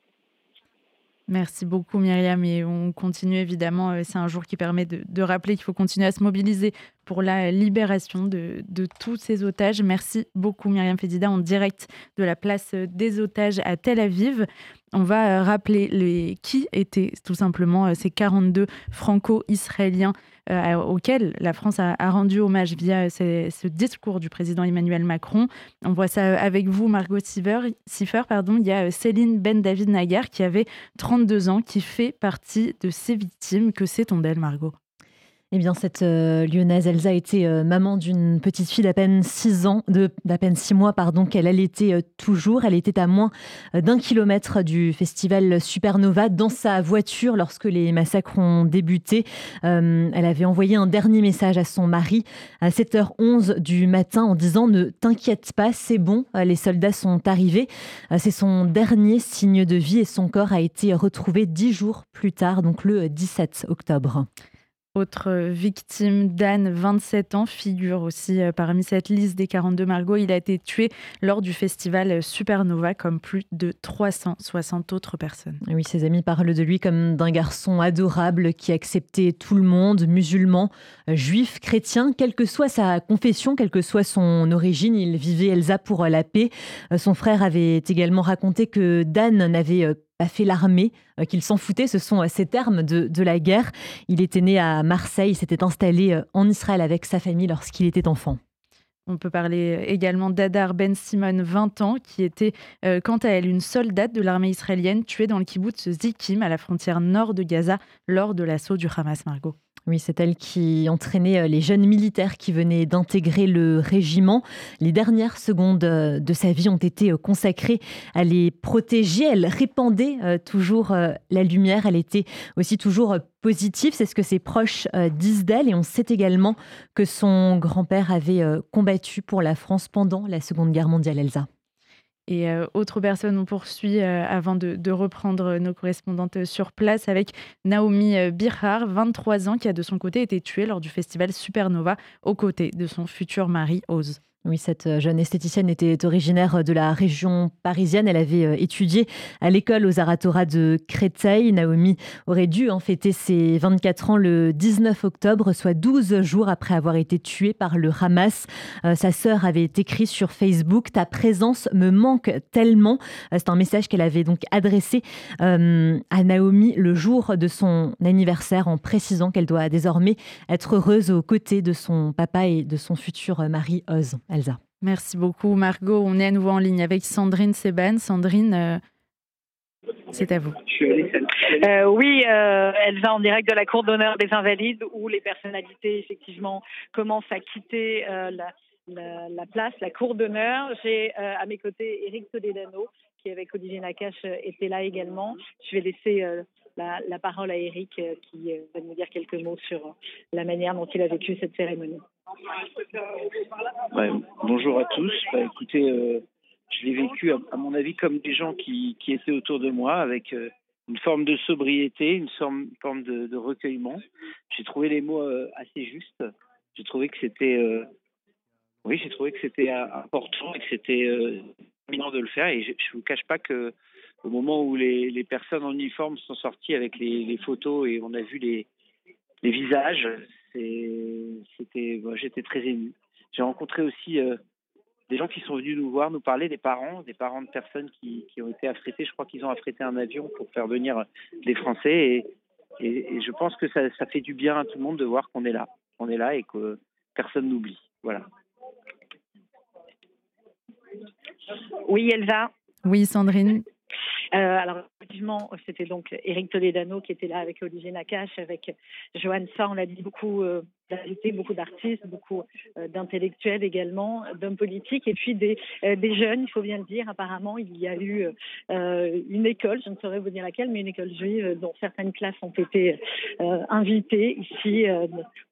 Merci beaucoup Myriam et on continue évidemment, euh, c'est un jour qui permet de, rappeler qu'il faut continuer à se mobiliser pour la libération de, tous ces otages. Merci beaucoup Myriam Fedida en direct de la place des otages à Tel Aviv. On va euh, rappeler les, qui étaient tout simplement euh, ces 42 franco-israéliens euh, auquel la France a, rendu hommage via ce, discours du président Emmanuel Macron. On voit ça avec vous, Margot Siffer. Pardon. Il y a Céline Ben David Nagar qui avait 32 ans, qui fait partie de ces victimes. Que sait-on d'elle, Margot? Eh bien, cette euh, lyonnaise, Elsa, était euh, maman d'une petite fille d'à peine 6 ans, d'à peine 6 mois, pardon, qu'elle allaitait euh, toujours. Elle était à moins d'un kilomètre du festival Supernova dans sa voiture lorsque les massacres ont débuté. elle avait envoyé un dernier message à son mari à 7h11 du matin en disant Ne t'inquiète pas, c'est bon, les soldats sont arrivés. c'est son dernier signe de vie et son corps a été retrouvé dix jours plus tard, donc le 17 octobre. Autre victime, Dan, 27 ans, figure aussi euh, parmi cette liste des 42 Margot. Il a été tué lors du festival Supernova, comme plus de 360 autres personnes. Oui, ses amis parlent de lui comme d'un garçon adorable qui acceptait tout le monde, musulman, euh, juif, chrétien, quelle que soit sa confession, quelle que soit son origine. Il vivait Elsa pour la paix. Euh, son frère avait également raconté que Dan n'avait a fait l'armée, euh, qu'il s'en foutait. Ce sont euh, ces termes de, de, la guerre. Il était né à Marseille, s'était installé euh, en Israël avec sa famille lorsqu'il était enfant. On peut parler également d'Adar Ben Simon, 20 ans, qui était quant à elle une soldate de l'armée israélienne tuée dans le kibbutz Zikim à la frontière nord de Gaza lors de l'assaut du Hamas, Margot. Oui, c'est elle qui entraînait euh, les jeunes militaires qui venaient d'intégrer le régiment. Les dernières secondes euh, de sa vie ont été euh, consacrées à les protéger. Elle répandait toujours la lumière. Elle était aussi toujours positive. C'est ce que ses proches disent d'elle. Et on sait également que son grand-père avait combattu pour la France pendant la Seconde Guerre mondiale, Elsa. Et euh, autre personne, on poursuit euh, avant de, reprendre nos correspondantes sur place avec Naomi euh, Birhar, 23 ans, qui a de son côté été tuée lors du festival Supernova aux côtés de son futur mari Oz. Oui, cette euh, jeune esthéticienne était originaire euh, de la région parisienne. Elle avait euh, étudié à l'école aux Aratora de Créteil. Naomi aurait dû en fêter ses 24 ans le 19 octobre, soit 12 jours après avoir été tuée par le Hamas. sa sœur avait écrit sur Facebook Ta présence me manque tellement. C'est un message qu'elle avait donc adressé à Naomi le jour de son anniversaire en précisant qu'elle doit désormais être heureuse aux côtés de son papa et de son futur mari Oz. Merci beaucoup, Margot. On est à nouveau en ligne avec Sandrine Seban. Sandrine, euh, c'est à vous. Euh, oui, euh, Elsa en direct de la Cour d'honneur des Invalides où les personnalités, effectivement, commencent à quitter euh, la, place, la Cour d'honneur. J'ai à mes côtés Éric Toledano avec Olivier Nakache, était là également. Je vais laisser la, la, parole à Éric qui va nous dire quelques mots sur la manière dont il a vécu cette cérémonie bonjour à tous. Bah, écoutez, euh, je l'ai vécu, à, mon avis, comme des gens qui, étaient autour de moi, avec euh, une forme de sobriété, une forme, de, recueillement. J'ai trouvé les mots euh, assez justes. J'ai trouvé que c'était, oui, j'ai trouvé que c'était important et que c'était de le faire. Et je, ne vous cache pas que au moment où les, personnes en uniforme sont sorties avec les, photos et on a vu les, visages, c'était, j'étais très ému. J'ai rencontré aussi euh, des gens qui sont venus nous voir, nous parler, des parents, des parents de personnes qui, ont été affrétés. Je crois qu'ils ont affrété un avion pour faire venir des Français. Et, et, je pense que ça, ça, fait du bien à tout le monde de voir qu'on est là. On est là et que personne n'oublie. Voilà. Oui, Elsa. Oui, Sandrine. Euh, alors, effectivement, c'était donc Eric Toledano qui était là avec Olivier Nakache, avec Johan Sa, on l'a dit, beaucoup euh, d'invités, beaucoup d'artistes, beaucoup euh, d'intellectuels également, d'hommes politiques, et puis des, des jeunes, il faut bien le dire. Apparemment, il y a eu une école, je ne saurais vous dire laquelle, mais une école juive dont certaines classes ont été invitées ici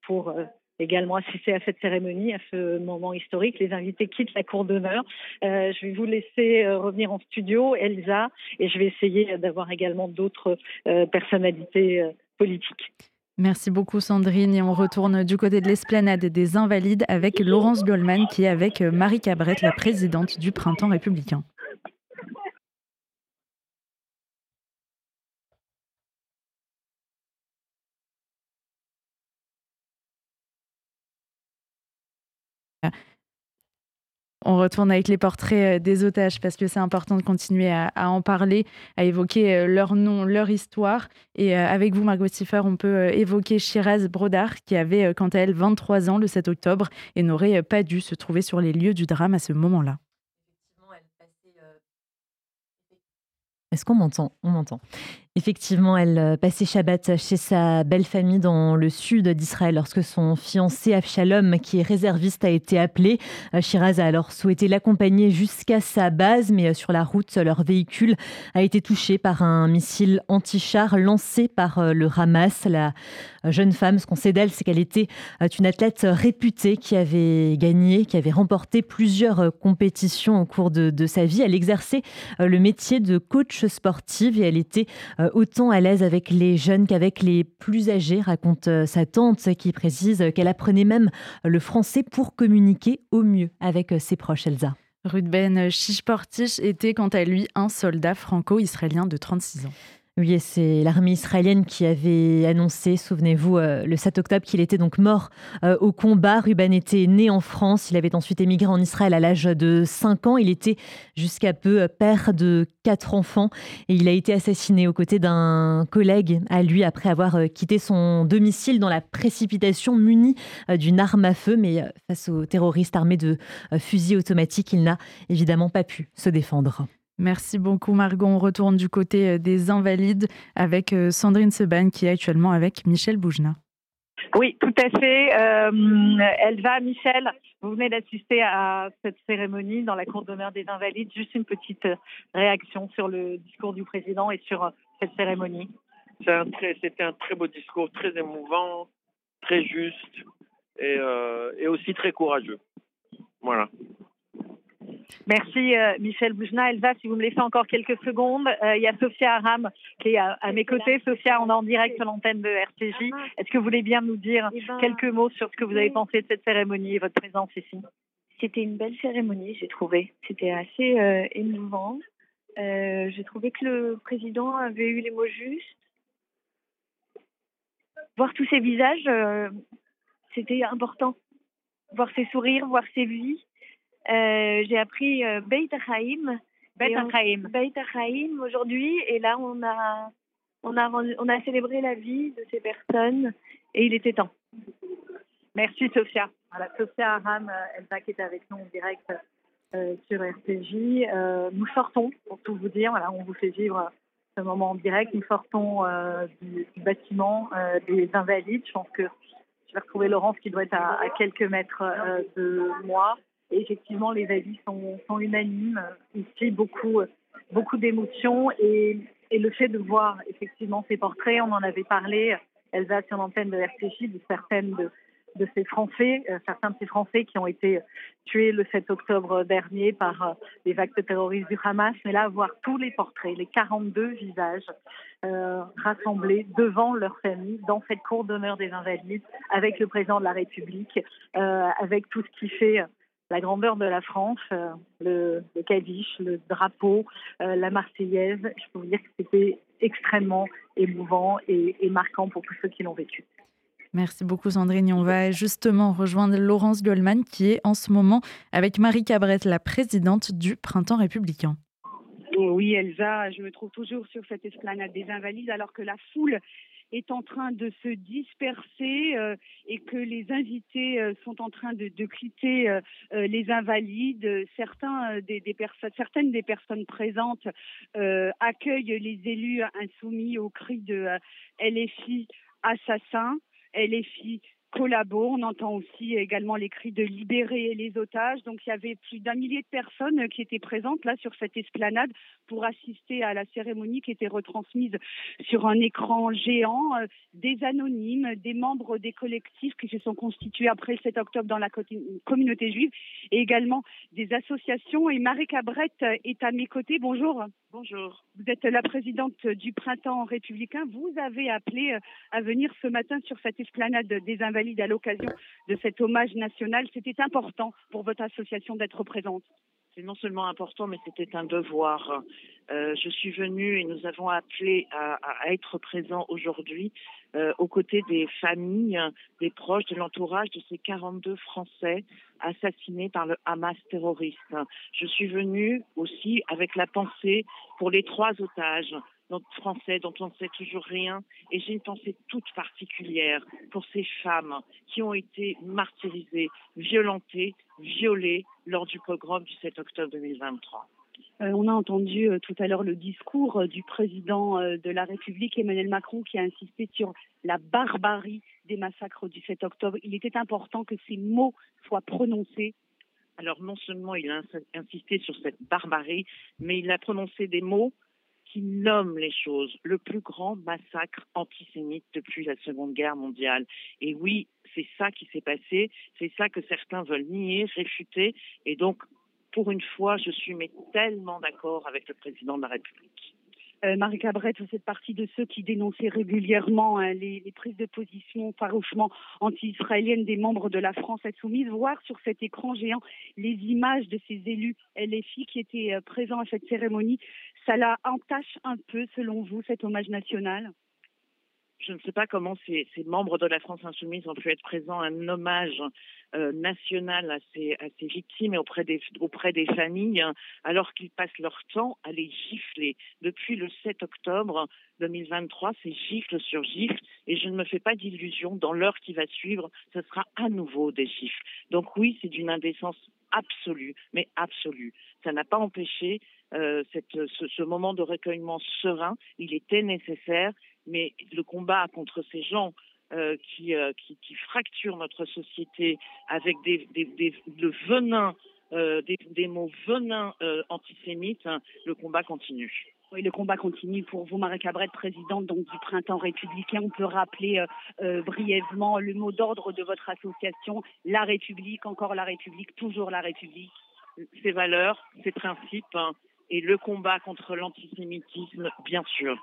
pour également assister à cette cérémonie, à ce moment historique. Les invités quittent la cour d'honneur. Euh, je vais vous laisser euh, revenir en studio, Elsa, et je vais essayer d'avoir également d'autres euh, personnalités politiques. Merci beaucoup Sandrine et on retourne du côté de l'esplanade des Invalides avec Laurence Goldman qui est avec Marie Cabrette, la présidente du Printemps républicain. On retourne avec les portraits euh, des otages parce que c'est important de continuer à, en parler, à évoquer euh, leur nom, leur histoire. Et euh, avec vous, Margot Siffer, on peut évoquer Shiraz Brodar, qui avait, quant à elle, 23 ans le 7 octobre et n'aurait pas dû se trouver sur les lieux du drame à ce moment-là. Est-ce qu'on m'entend? On m'entend. Effectivement, elle euh, passait Shabbat chez sa belle famille dans le sud d'Israël lorsque son fiancé Avshalom, qui est réserviste, a été appelé. Euh, Shiraz a alors souhaité l'accompagner jusqu'à sa base, mais euh, sur la route, leur véhicule a été touché par un missile anti-char lancé par le Hamas. La jeune femme, ce qu'on sait d'elle, c'est qu'elle était une athlète réputée qui avait gagné, qui avait remporté plusieurs compétitions au cours de, de sa vie. Elle exerçait le métier de coach sportive et elle était autant à l'aise avec les jeunes qu'avec les plus âgés, raconte euh, sa tante qui précise qu'elle apprenait même le français pour communiquer au mieux avec euh, ses proches Elsa. Rudben Shishportish était quant à lui un soldat franco-israélien de 36 ans. Oui, c'est l'armée israélienne qui avait annoncé, souvenez-vous, euh, le 7 octobre qu'il était donc mort euh, au combat. Ruben était né en France, il avait ensuite émigré en Israël à l'âge de 5 ans. Il était jusqu'à peu euh, père de quatre enfants et il a été assassiné aux côtés d'un collègue à lui après avoir quitté son domicile dans la précipitation muni d'une arme à feu. Mais face aux terroristes armés de fusils automatiques, il n'a évidemment pas pu se défendre. Merci beaucoup Margot. On retourne du côté euh, des Invalides avec euh, Sandrine Seban qui est actuellement avec Michel Boujna. Oui, tout à fait. Euh, Elva, Michel, vous venez d'assister à cette cérémonie dans la cour d'honneur des Invalides. Juste une petite réaction sur le discours du président et sur cette cérémonie. C'était un, très beau discours, très émouvant, très juste et, et aussi très courageux. Voilà. Merci euh, Michel Boujna. Elsa, si vous me laissez encore quelques secondes, euh, il y a Sophia Aram qui est à, mes côtés. Sophia, on est en direct sur l'antenne de RCJ. Est-ce que vous voulez bien nous dire eh ben, quelques mots sur ce que vous avez pensé de cette cérémonie et votre présence ici? C'était une belle cérémonie, j'ai trouvé. C'était assez euh, émouvant. j'ai trouvé que le président avait eu les mots justes. Voir tous ces visages, c'était important. Voir ses sourires, voir ses vies. Euh, j'ai appris euh, Beit Haïm. Beit Haïm aujourd'hui. Et là, on a, on, a, on a célébré la vie de ces personnes et il était temps. Merci Sophia. Voilà, Sophia Aram, euh, Elsa qui est avec nous en direct euh, sur. Euh, nous sortons, pour tout vous dire, voilà, on vous fait vivre ce moment en direct. Nous sortons du, du, bâtiment des Invalides. Je pense que je vais retrouver Laurence qui doit être à, à quelques mètres de moi. Effectivement, les avis sont, unanimes. Ici, beaucoup, beaucoup d'émotions et, le fait de voir effectivement ces portraits, on en avait parlé, Elsa sur l'antenne de RCJ, de certaines de, ces Français, euh, certains de ces Français qui ont été tués le 7 octobre dernier par euh, les actes terroristes du Hamas. Mais là, voir tous les portraits, les 42 visages euh, rassemblés devant leur famille dans cette cour d'honneur des Invalides, avec le président de la République, avec tout ce qui fait la grandeur de la France, euh, le, le le drapeau, euh, la Marseillaise. Je peux vous dire que c'était extrêmement émouvant et, marquant pour tous ceux qui l'ont vécu. Merci beaucoup Sandrine. On va justement rejoindre Laurence Goldman qui est en ce moment avec Marie Cabrette, la présidente du Printemps républicain. Oui Elsa, je me trouve toujours sur cette esplanade des Invalides alors que la foule est en train de se disperser euh, et que les invités euh, sont en train de, quitter euh, les invalides. Certains des, certaines des personnes présentes accueillent les élus insoumis au cri de LFI assassin. LFI On entend aussi également les cris de libérer les otages. Donc il y avait plus d'un millier de personnes qui étaient présentes là sur cette esplanade pour assister à la cérémonie qui était retransmise sur un écran géant. Euh, des anonymes, des membres des collectifs qui se sont constitués après le 7 octobre dans la communauté juive et également des associations. Et Marie Cabrette est à mes côtés. Bonjour. Bonjour. Vous êtes la présidente du Printemps républicain. Vous avez appelé à venir ce matin sur cette esplanade des Invalides à l'occasion de cet hommage national. C'était important pour votre association d'être présente c'est non seulement important, mais c'était un devoir. Euh, je suis venue et nous avons appelé à, être présents aujourd'hui euh, aux côtés des familles, des proches, de l'entourage de ces 42 Français assassinés par le Hamas terroriste. Je suis venue aussi avec la pensée pour les trois otages français dont on ne sait toujours rien. Et j'ai une pensée toute particulière pour ces femmes qui ont été martyrisées, violentées, violées lors du pogrom du 7 octobre 2023. Euh, on a entendu euh, tout à l'heure le discours euh, du président de la République, Emmanuel Macron, qui a insisté sur la barbarie des massacres du 7 octobre. Il était important que ces mots soient prononcés. Alors non seulement il a insisté sur cette barbarie, mais il a prononcé des mots qui nomment les choses. Le plus grand massacre antisémite depuis la Seconde Guerre mondiale. Et oui, c'est ça qui s'est passé. C'est ça que certains veulent nier, réfuter. Et donc, pour une fois, je suis mais tellement d'accord avec le président de la République. Euh, Marie Cabrette, vous faites partie de ceux qui dénonçaient régulièrement hein, les, les, prises de position farouchement anti-israéliennes des membres de la France insoumise. Voir sur cet écran géant les images de ces élus LFI qui étaient euh, présents à cette cérémonie, ça la entache un peu, selon vous, cet hommage national? Je ne sais pas comment ces, ces, membres de la France insoumise ont pu être présents à un hommage euh, national à ces, à ces, victimes et auprès des, auprès des familles, alors qu'ils passent leur temps à les gifler. Depuis le 7 octobre 2023, c'est gifle sur gifle, et je ne me fais pas d'illusions, dans l'heure qui va suivre, ce sera à nouveau des gifles. Donc oui, c'est d'une indécence absolue, mais absolue. Ça n'a pas empêché euh, ce, moment de recueillement serein. Il était nécessaire mais le combat contre ces gens euh, qui, euh, qui, qui, fracturent notre société avec des, le venin, des, mots venins antisémites, hein, le combat continue. Oui, le combat continue pour vous, Marie Cabrette, présidente donc, du Printemps républicain. On peut rappeler euh, euh, brièvement le mot d'ordre de votre association, la République, encore la République, toujours la République. Ses valeurs, ses principes hein, et le combat contre l'antisémitisme, bien sûr.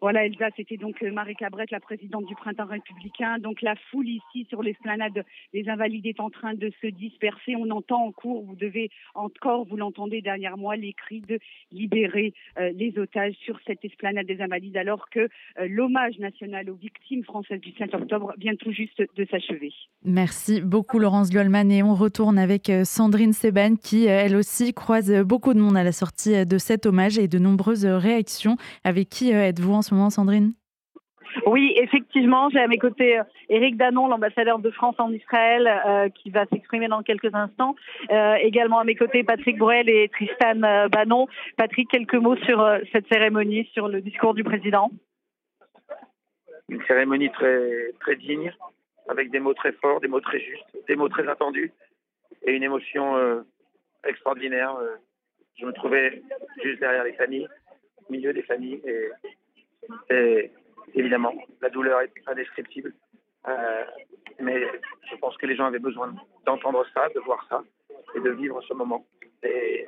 Voilà, Elsa, c'était donc euh, Marie Cabrette, la présidente du Printemps républicain. Donc la foule ici sur l'esplanade des Invalides est en train de se disperser. On entend en cours, vous devez encore, vous l'entendez derrière moi, les cris de libérer euh, les otages sur cette esplanade des Invalides, alors que euh, l'hommage national aux victimes françaises du 5 octobre vient tout juste de s'achever. Merci beaucoup Laurence Goldman et on retourne avec Sandrine Seban qui, elle aussi, croise beaucoup de monde à la sortie de cet hommage et de nombreuses réactions. Avec qui êtes-vous en ce moment, Sandrine? Oui, effectivement, j'ai à mes côtés Éric Danon, l'ambassadeur de France en Israël, euh, qui va s'exprimer dans quelques instants. Euh, également à mes côtés, Patrick Bruel et Tristan euh, Banon. Patrick, quelques mots sur euh, cette cérémonie, sur le discours du président? Une cérémonie très, très digne, avec des mots très forts, des mots très justes, des mots très attendus et une émotion euh, extraordinaire. je me trouvais juste derrière les familles, au milieu des familles et, et évidemment, la douleur est indescriptible. Euh, mais je pense que les gens avaient besoin d'entendre ça, de voir ça et de vivre ce moment. Et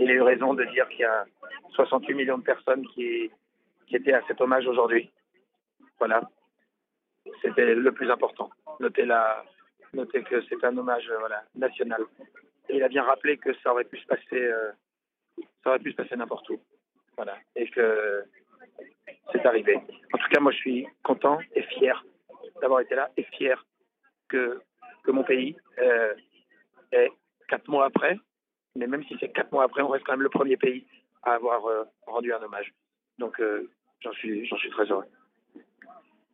il a eu raison de dire qu'il y a 68 millions de personnes qui, étaient à cet hommage aujourd'hui. Voilà. C'était le plus important. Notez, la, notez que c'est un hommage voilà, national. Et il a bien rappelé que ça aurait pu se passer, euh, ça aurait pu se passer n'importe où. Voilà. Et que c'est arrivé. En tout cas, moi, je suis content et fier d'avoir été là et fier que, mon pays euh, est quatre mois après, mais même si c'est quatre mois après, on reste quand même le premier pays à avoir euh, rendu un hommage. Donc, euh, j'en suis, suis très heureux.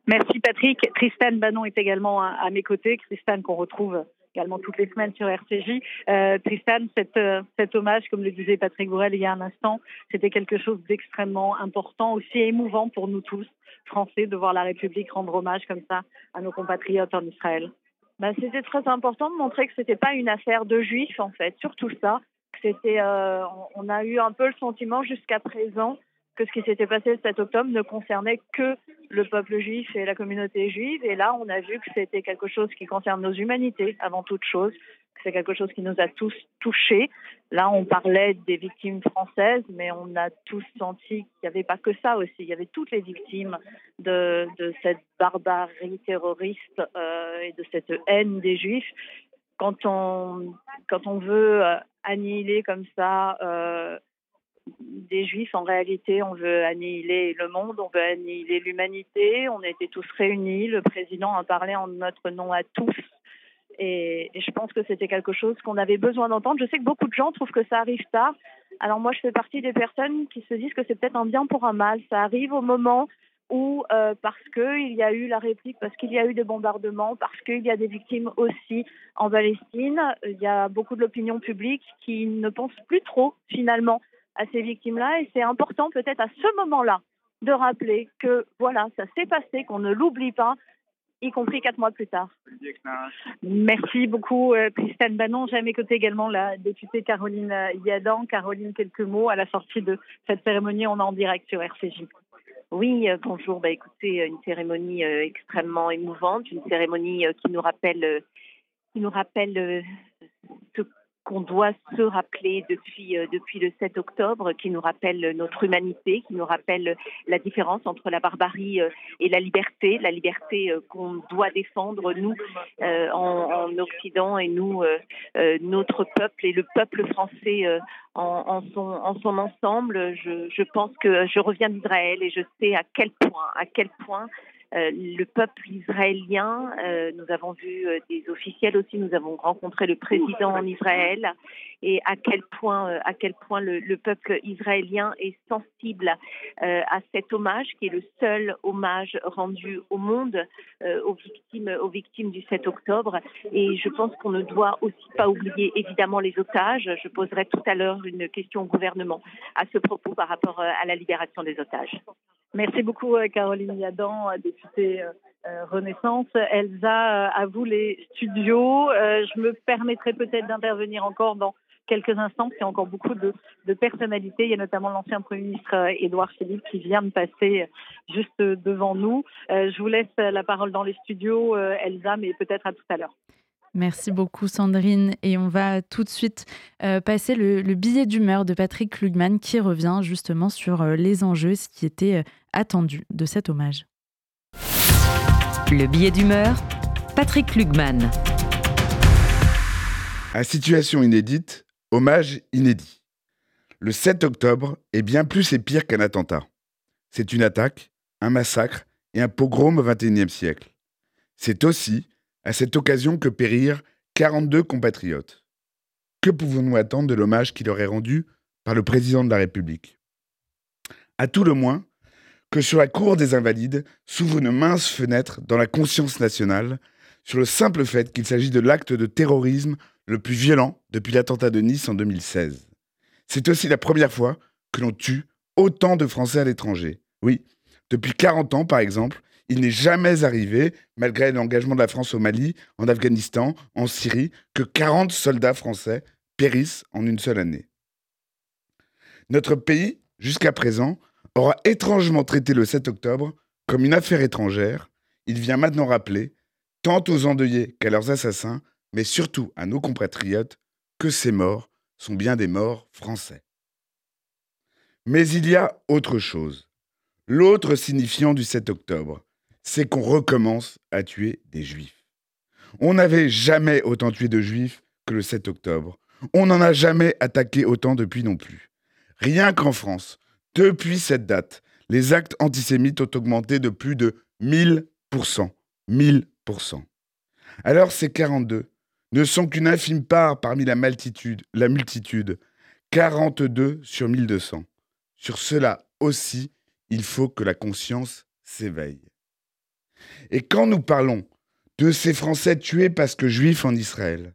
Merci Patrick. Tristan Banon est également à, à mes côtés. Tristan qu'on retrouve également toutes les semaines sur RCJ. Euh, Tristan, euh, cet hommage, comme le disait Patrick Bourrel il y a un instant, c'était quelque chose d'extrêmement important, aussi émouvant pour nous tous, Français, de voir la République rendre hommage comme ça à nos compatriotes en Israël. Ben, c'était très important de montrer que c'était pas une affaire de juifs, en fait, surtout ça. Euh, on a eu un peu le sentiment jusqu'à présent que ce qui s'était passé le 7 octobre ne concernait que le peuple juif et la communauté juive. Et là, on a vu que c'était quelque chose qui concerne nos humanités avant toute chose, c'est quelque chose qui nous a tous touchés. Là, on parlait des victimes françaises, mais on a tous senti qu'il n'y avait pas que ça aussi. Il y avait toutes les victimes de, cette barbarie terroriste euh, et de cette haine des juifs. Quand on, veut annihiler comme ça euh, des juifs, en réalité, on veut annihiler le monde, on veut annihiler l'humanité. On était tous réunis. Le président a parlé en notre nom à tous. Et, je pense que c'était quelque chose qu'on avait besoin d'entendre. Je sais que beaucoup de gens trouvent que ça arrive tard. Alors moi, je fais partie des personnes qui se disent que c'est peut-être un bien pour un mal. Ça arrive au moment où, euh, parce qu'il y a eu la réplique, parce qu'il y a eu des bombardements, parce qu'il y a des victimes aussi en Palestine, il y a beaucoup de l'opinion publique qui ne pense plus trop finalement à ces victimes-là. Et c'est important peut-être à ce moment-là de rappeler que voilà, ça s'est passé, qu'on ne l'oublie pas, y compris quatre mois plus tard. Merci beaucoup, euh, Christine Bannon. J'ai à mes côtés également la députée Caroline Yadan. Caroline, quelques mots à la sortie de cette cérémonie. On est en direct sur RCJ. Oui, euh, bonjour. Bah, écoutez, une cérémonie euh, extrêmement émouvante, une cérémonie euh, qui nous rappelle, qui nous rappelle qu'on doit se rappeler depuis, euh, depuis le 7 octobre, qui nous rappelle notre humanité, qui nous rappelle la différence entre la barbarie euh, et la liberté, la liberté euh, qu'on doit défendre, nous, en, Occident, et nous, notre peuple et le peuple français en, son, en son ensemble. Je, je pense que je reviens d'Israël et je sais à quel point, à quel point le peuple israélien, euh, nous avons vu euh, des officiels aussi, nous avons rencontré le président en Israël et à quel point, le, peuple israélien est sensible à cet hommage qui est le seul hommage rendu au monde aux victimes, aux victimes du 7 octobre. Et je pense qu'on ne doit aussi pas oublier évidemment les otages. Je poserai tout à l'heure une question au gouvernement à ce propos par rapport à la libération des otages. Merci beaucoup Caroline Yadan, euh, Renaissance. Elsa, à vous les studios. Euh, je me permettrai peut-être d'intervenir encore dans quelques instants, parce qu'il y a encore beaucoup de, personnalités. Il y a notamment l'ancien Premier ministre euh, Édouard Philippe qui vient de passer juste devant nous. je vous laisse la parole dans les studios, Elsa, mais peut-être à tout à l'heure. Merci beaucoup Sandrine et on va tout de suite passer le, le billet d'humeur de Patrick Klugman qui revient justement sur les enjeux, ce qui était attendu de cet hommage. Le billet d'humeur, Patrick Lugman. À situation inédite, hommage inédit. Le 7 octobre est bien plus et pire qu'un attentat. C'est une attaque, un massacre et un pogrom au XXIe siècle. C'est aussi à cette occasion que périrent 42 compatriotes. Que pouvons-nous attendre de l'hommage qui leur est rendu par le président de la République? À tout le moins, que sur la cour des Invalides s'ouvre une mince fenêtre dans la conscience nationale sur le simple fait qu'il s'agit de l'acte de terrorisme le plus violent depuis l'attentat de Nice en 2016. C'est aussi la première fois que l'on tue autant de Français à l'étranger. Oui, depuis 40 ans par exemple, il n'est jamais arrivé, malgré l'engagement de la France au Mali, en Afghanistan, en Syrie, que 40 soldats français périssent en une seule année. Notre pays, jusqu'à présent, aura étrangement traité le 7 octobre comme une affaire étrangère, il vient maintenant rappeler, tant aux endeuillés qu'à leurs assassins, mais surtout à nos compatriotes, que ces morts sont bien des morts français. Mais il y a autre chose. L'autre signifiant du 7 octobre, c'est qu'on recommence à tuer des juifs. On n'avait jamais autant tué de juifs que le 7 octobre. On n'en a jamais attaqué autant depuis non plus. Rien qu'en France, depuis cette date, les actes antisémites ont augmenté de plus de 1000%. 1000%. Alors ces 42 ne sont qu'une infime part parmi la multitude, la multitude, 42 sur 1200. Sur cela aussi, il faut que la conscience s'éveille. Et quand nous parlons de ces Français tués parce que juifs en Israël,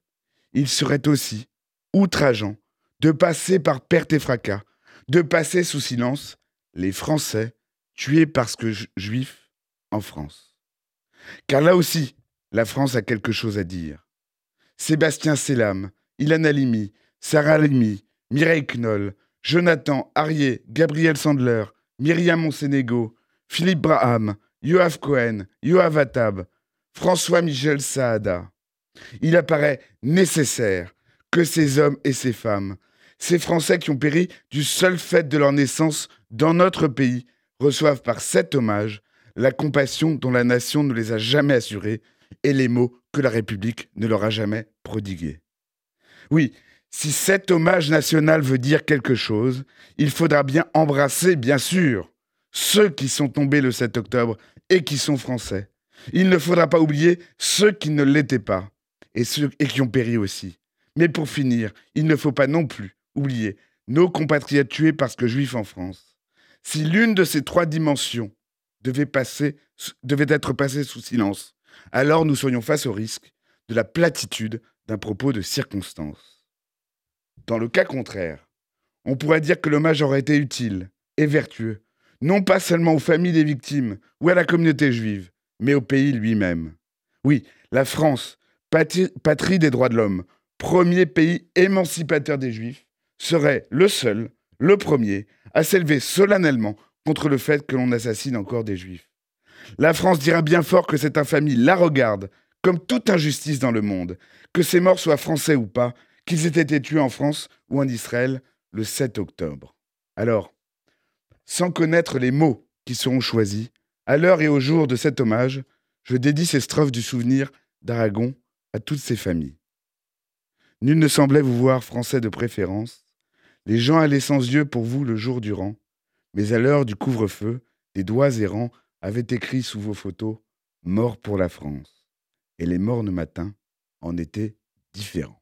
il serait aussi outrageant de passer par perte et fracas de passer sous silence les Français tués parce que juifs en France. Car là aussi, la France a quelque chose à dire. Sébastien Selam, Ilan Halimi, Sarah Halimi, Mireille Knoll, Jonathan Arié, Gabriel Sandler, Myriam Monsénégo, Philippe Braham, Yoav Cohen, Yoav Attab, François-Michel Saada. Il apparaît nécessaire que ces hommes et ces femmes ces Français qui ont péri du seul fait de leur naissance dans notre pays reçoivent par cet hommage la compassion dont la nation ne les a jamais assurés et les mots que la République ne leur a jamais prodigués. Oui, si cet hommage national veut dire quelque chose, il faudra bien embrasser, bien sûr, ceux qui sont tombés le 7 octobre et qui sont français. Il ne faudra pas oublier ceux qui ne l'étaient pas et et qui ont péri aussi. Mais pour finir, il ne faut pas non plus oublier nos compatriotes tués parce que juifs en France. Si l'une de ces trois dimensions devait, devait être passée sous silence, alors nous serions face au risque de la platitude d'un propos de circonstance. Dans le cas contraire, on pourrait dire que l'hommage aurait été utile et vertueux, non pas seulement aux familles des victimes ou à la communauté juive, mais au pays lui-même. Oui, la France, patrie des droits de l'homme, premier pays émancipateur des juifs, serait le seul, le premier, à s'élever solennellement contre le fait que l'on assassine encore des juifs. La France dira bien fort que cette infamie la regarde comme toute injustice dans le monde, que ces morts soient français ou pas, qu'ils aient été tués en France ou en Israël le 7 octobre. Alors, sans connaître les mots qui seront choisis, à l'heure et au jour de cet hommage, je dédie ces strophes du souvenir d'Aragon à toutes ces familles. Nul ne semblait vous voir français de préférence. Les gens allaient sans yeux pour vous le jour durant, mais à l'heure du couvre-feu, des doigts errants avaient écrit sous vos photos Mort pour la France. Et les mornes matins en étaient différents.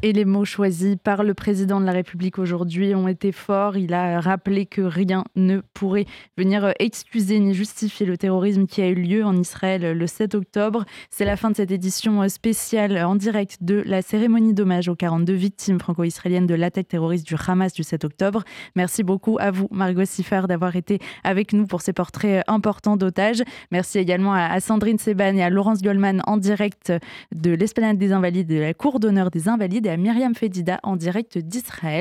Et les mots choisis par le président de la République aujourd'hui ont été forts. Il a rappelé que rien ne pourrait venir excuser ni justifier le terrorisme qui a eu lieu en Israël le 7 octobre. C'est la fin de cette édition spéciale en direct de la cérémonie d'hommage aux 42 victimes franco-israéliennes de l'attaque terroriste du Hamas du 7 octobre. Merci beaucoup à vous, Margot Siffer, d'avoir été avec nous pour ces portraits importants d'otages. Merci également à Sandrine Seban et à Laurence Goldman en direct de l'Esplanade des Invalides et de la Cour d'honneur des Invalides à Myriam Fedida en direct d'Israël.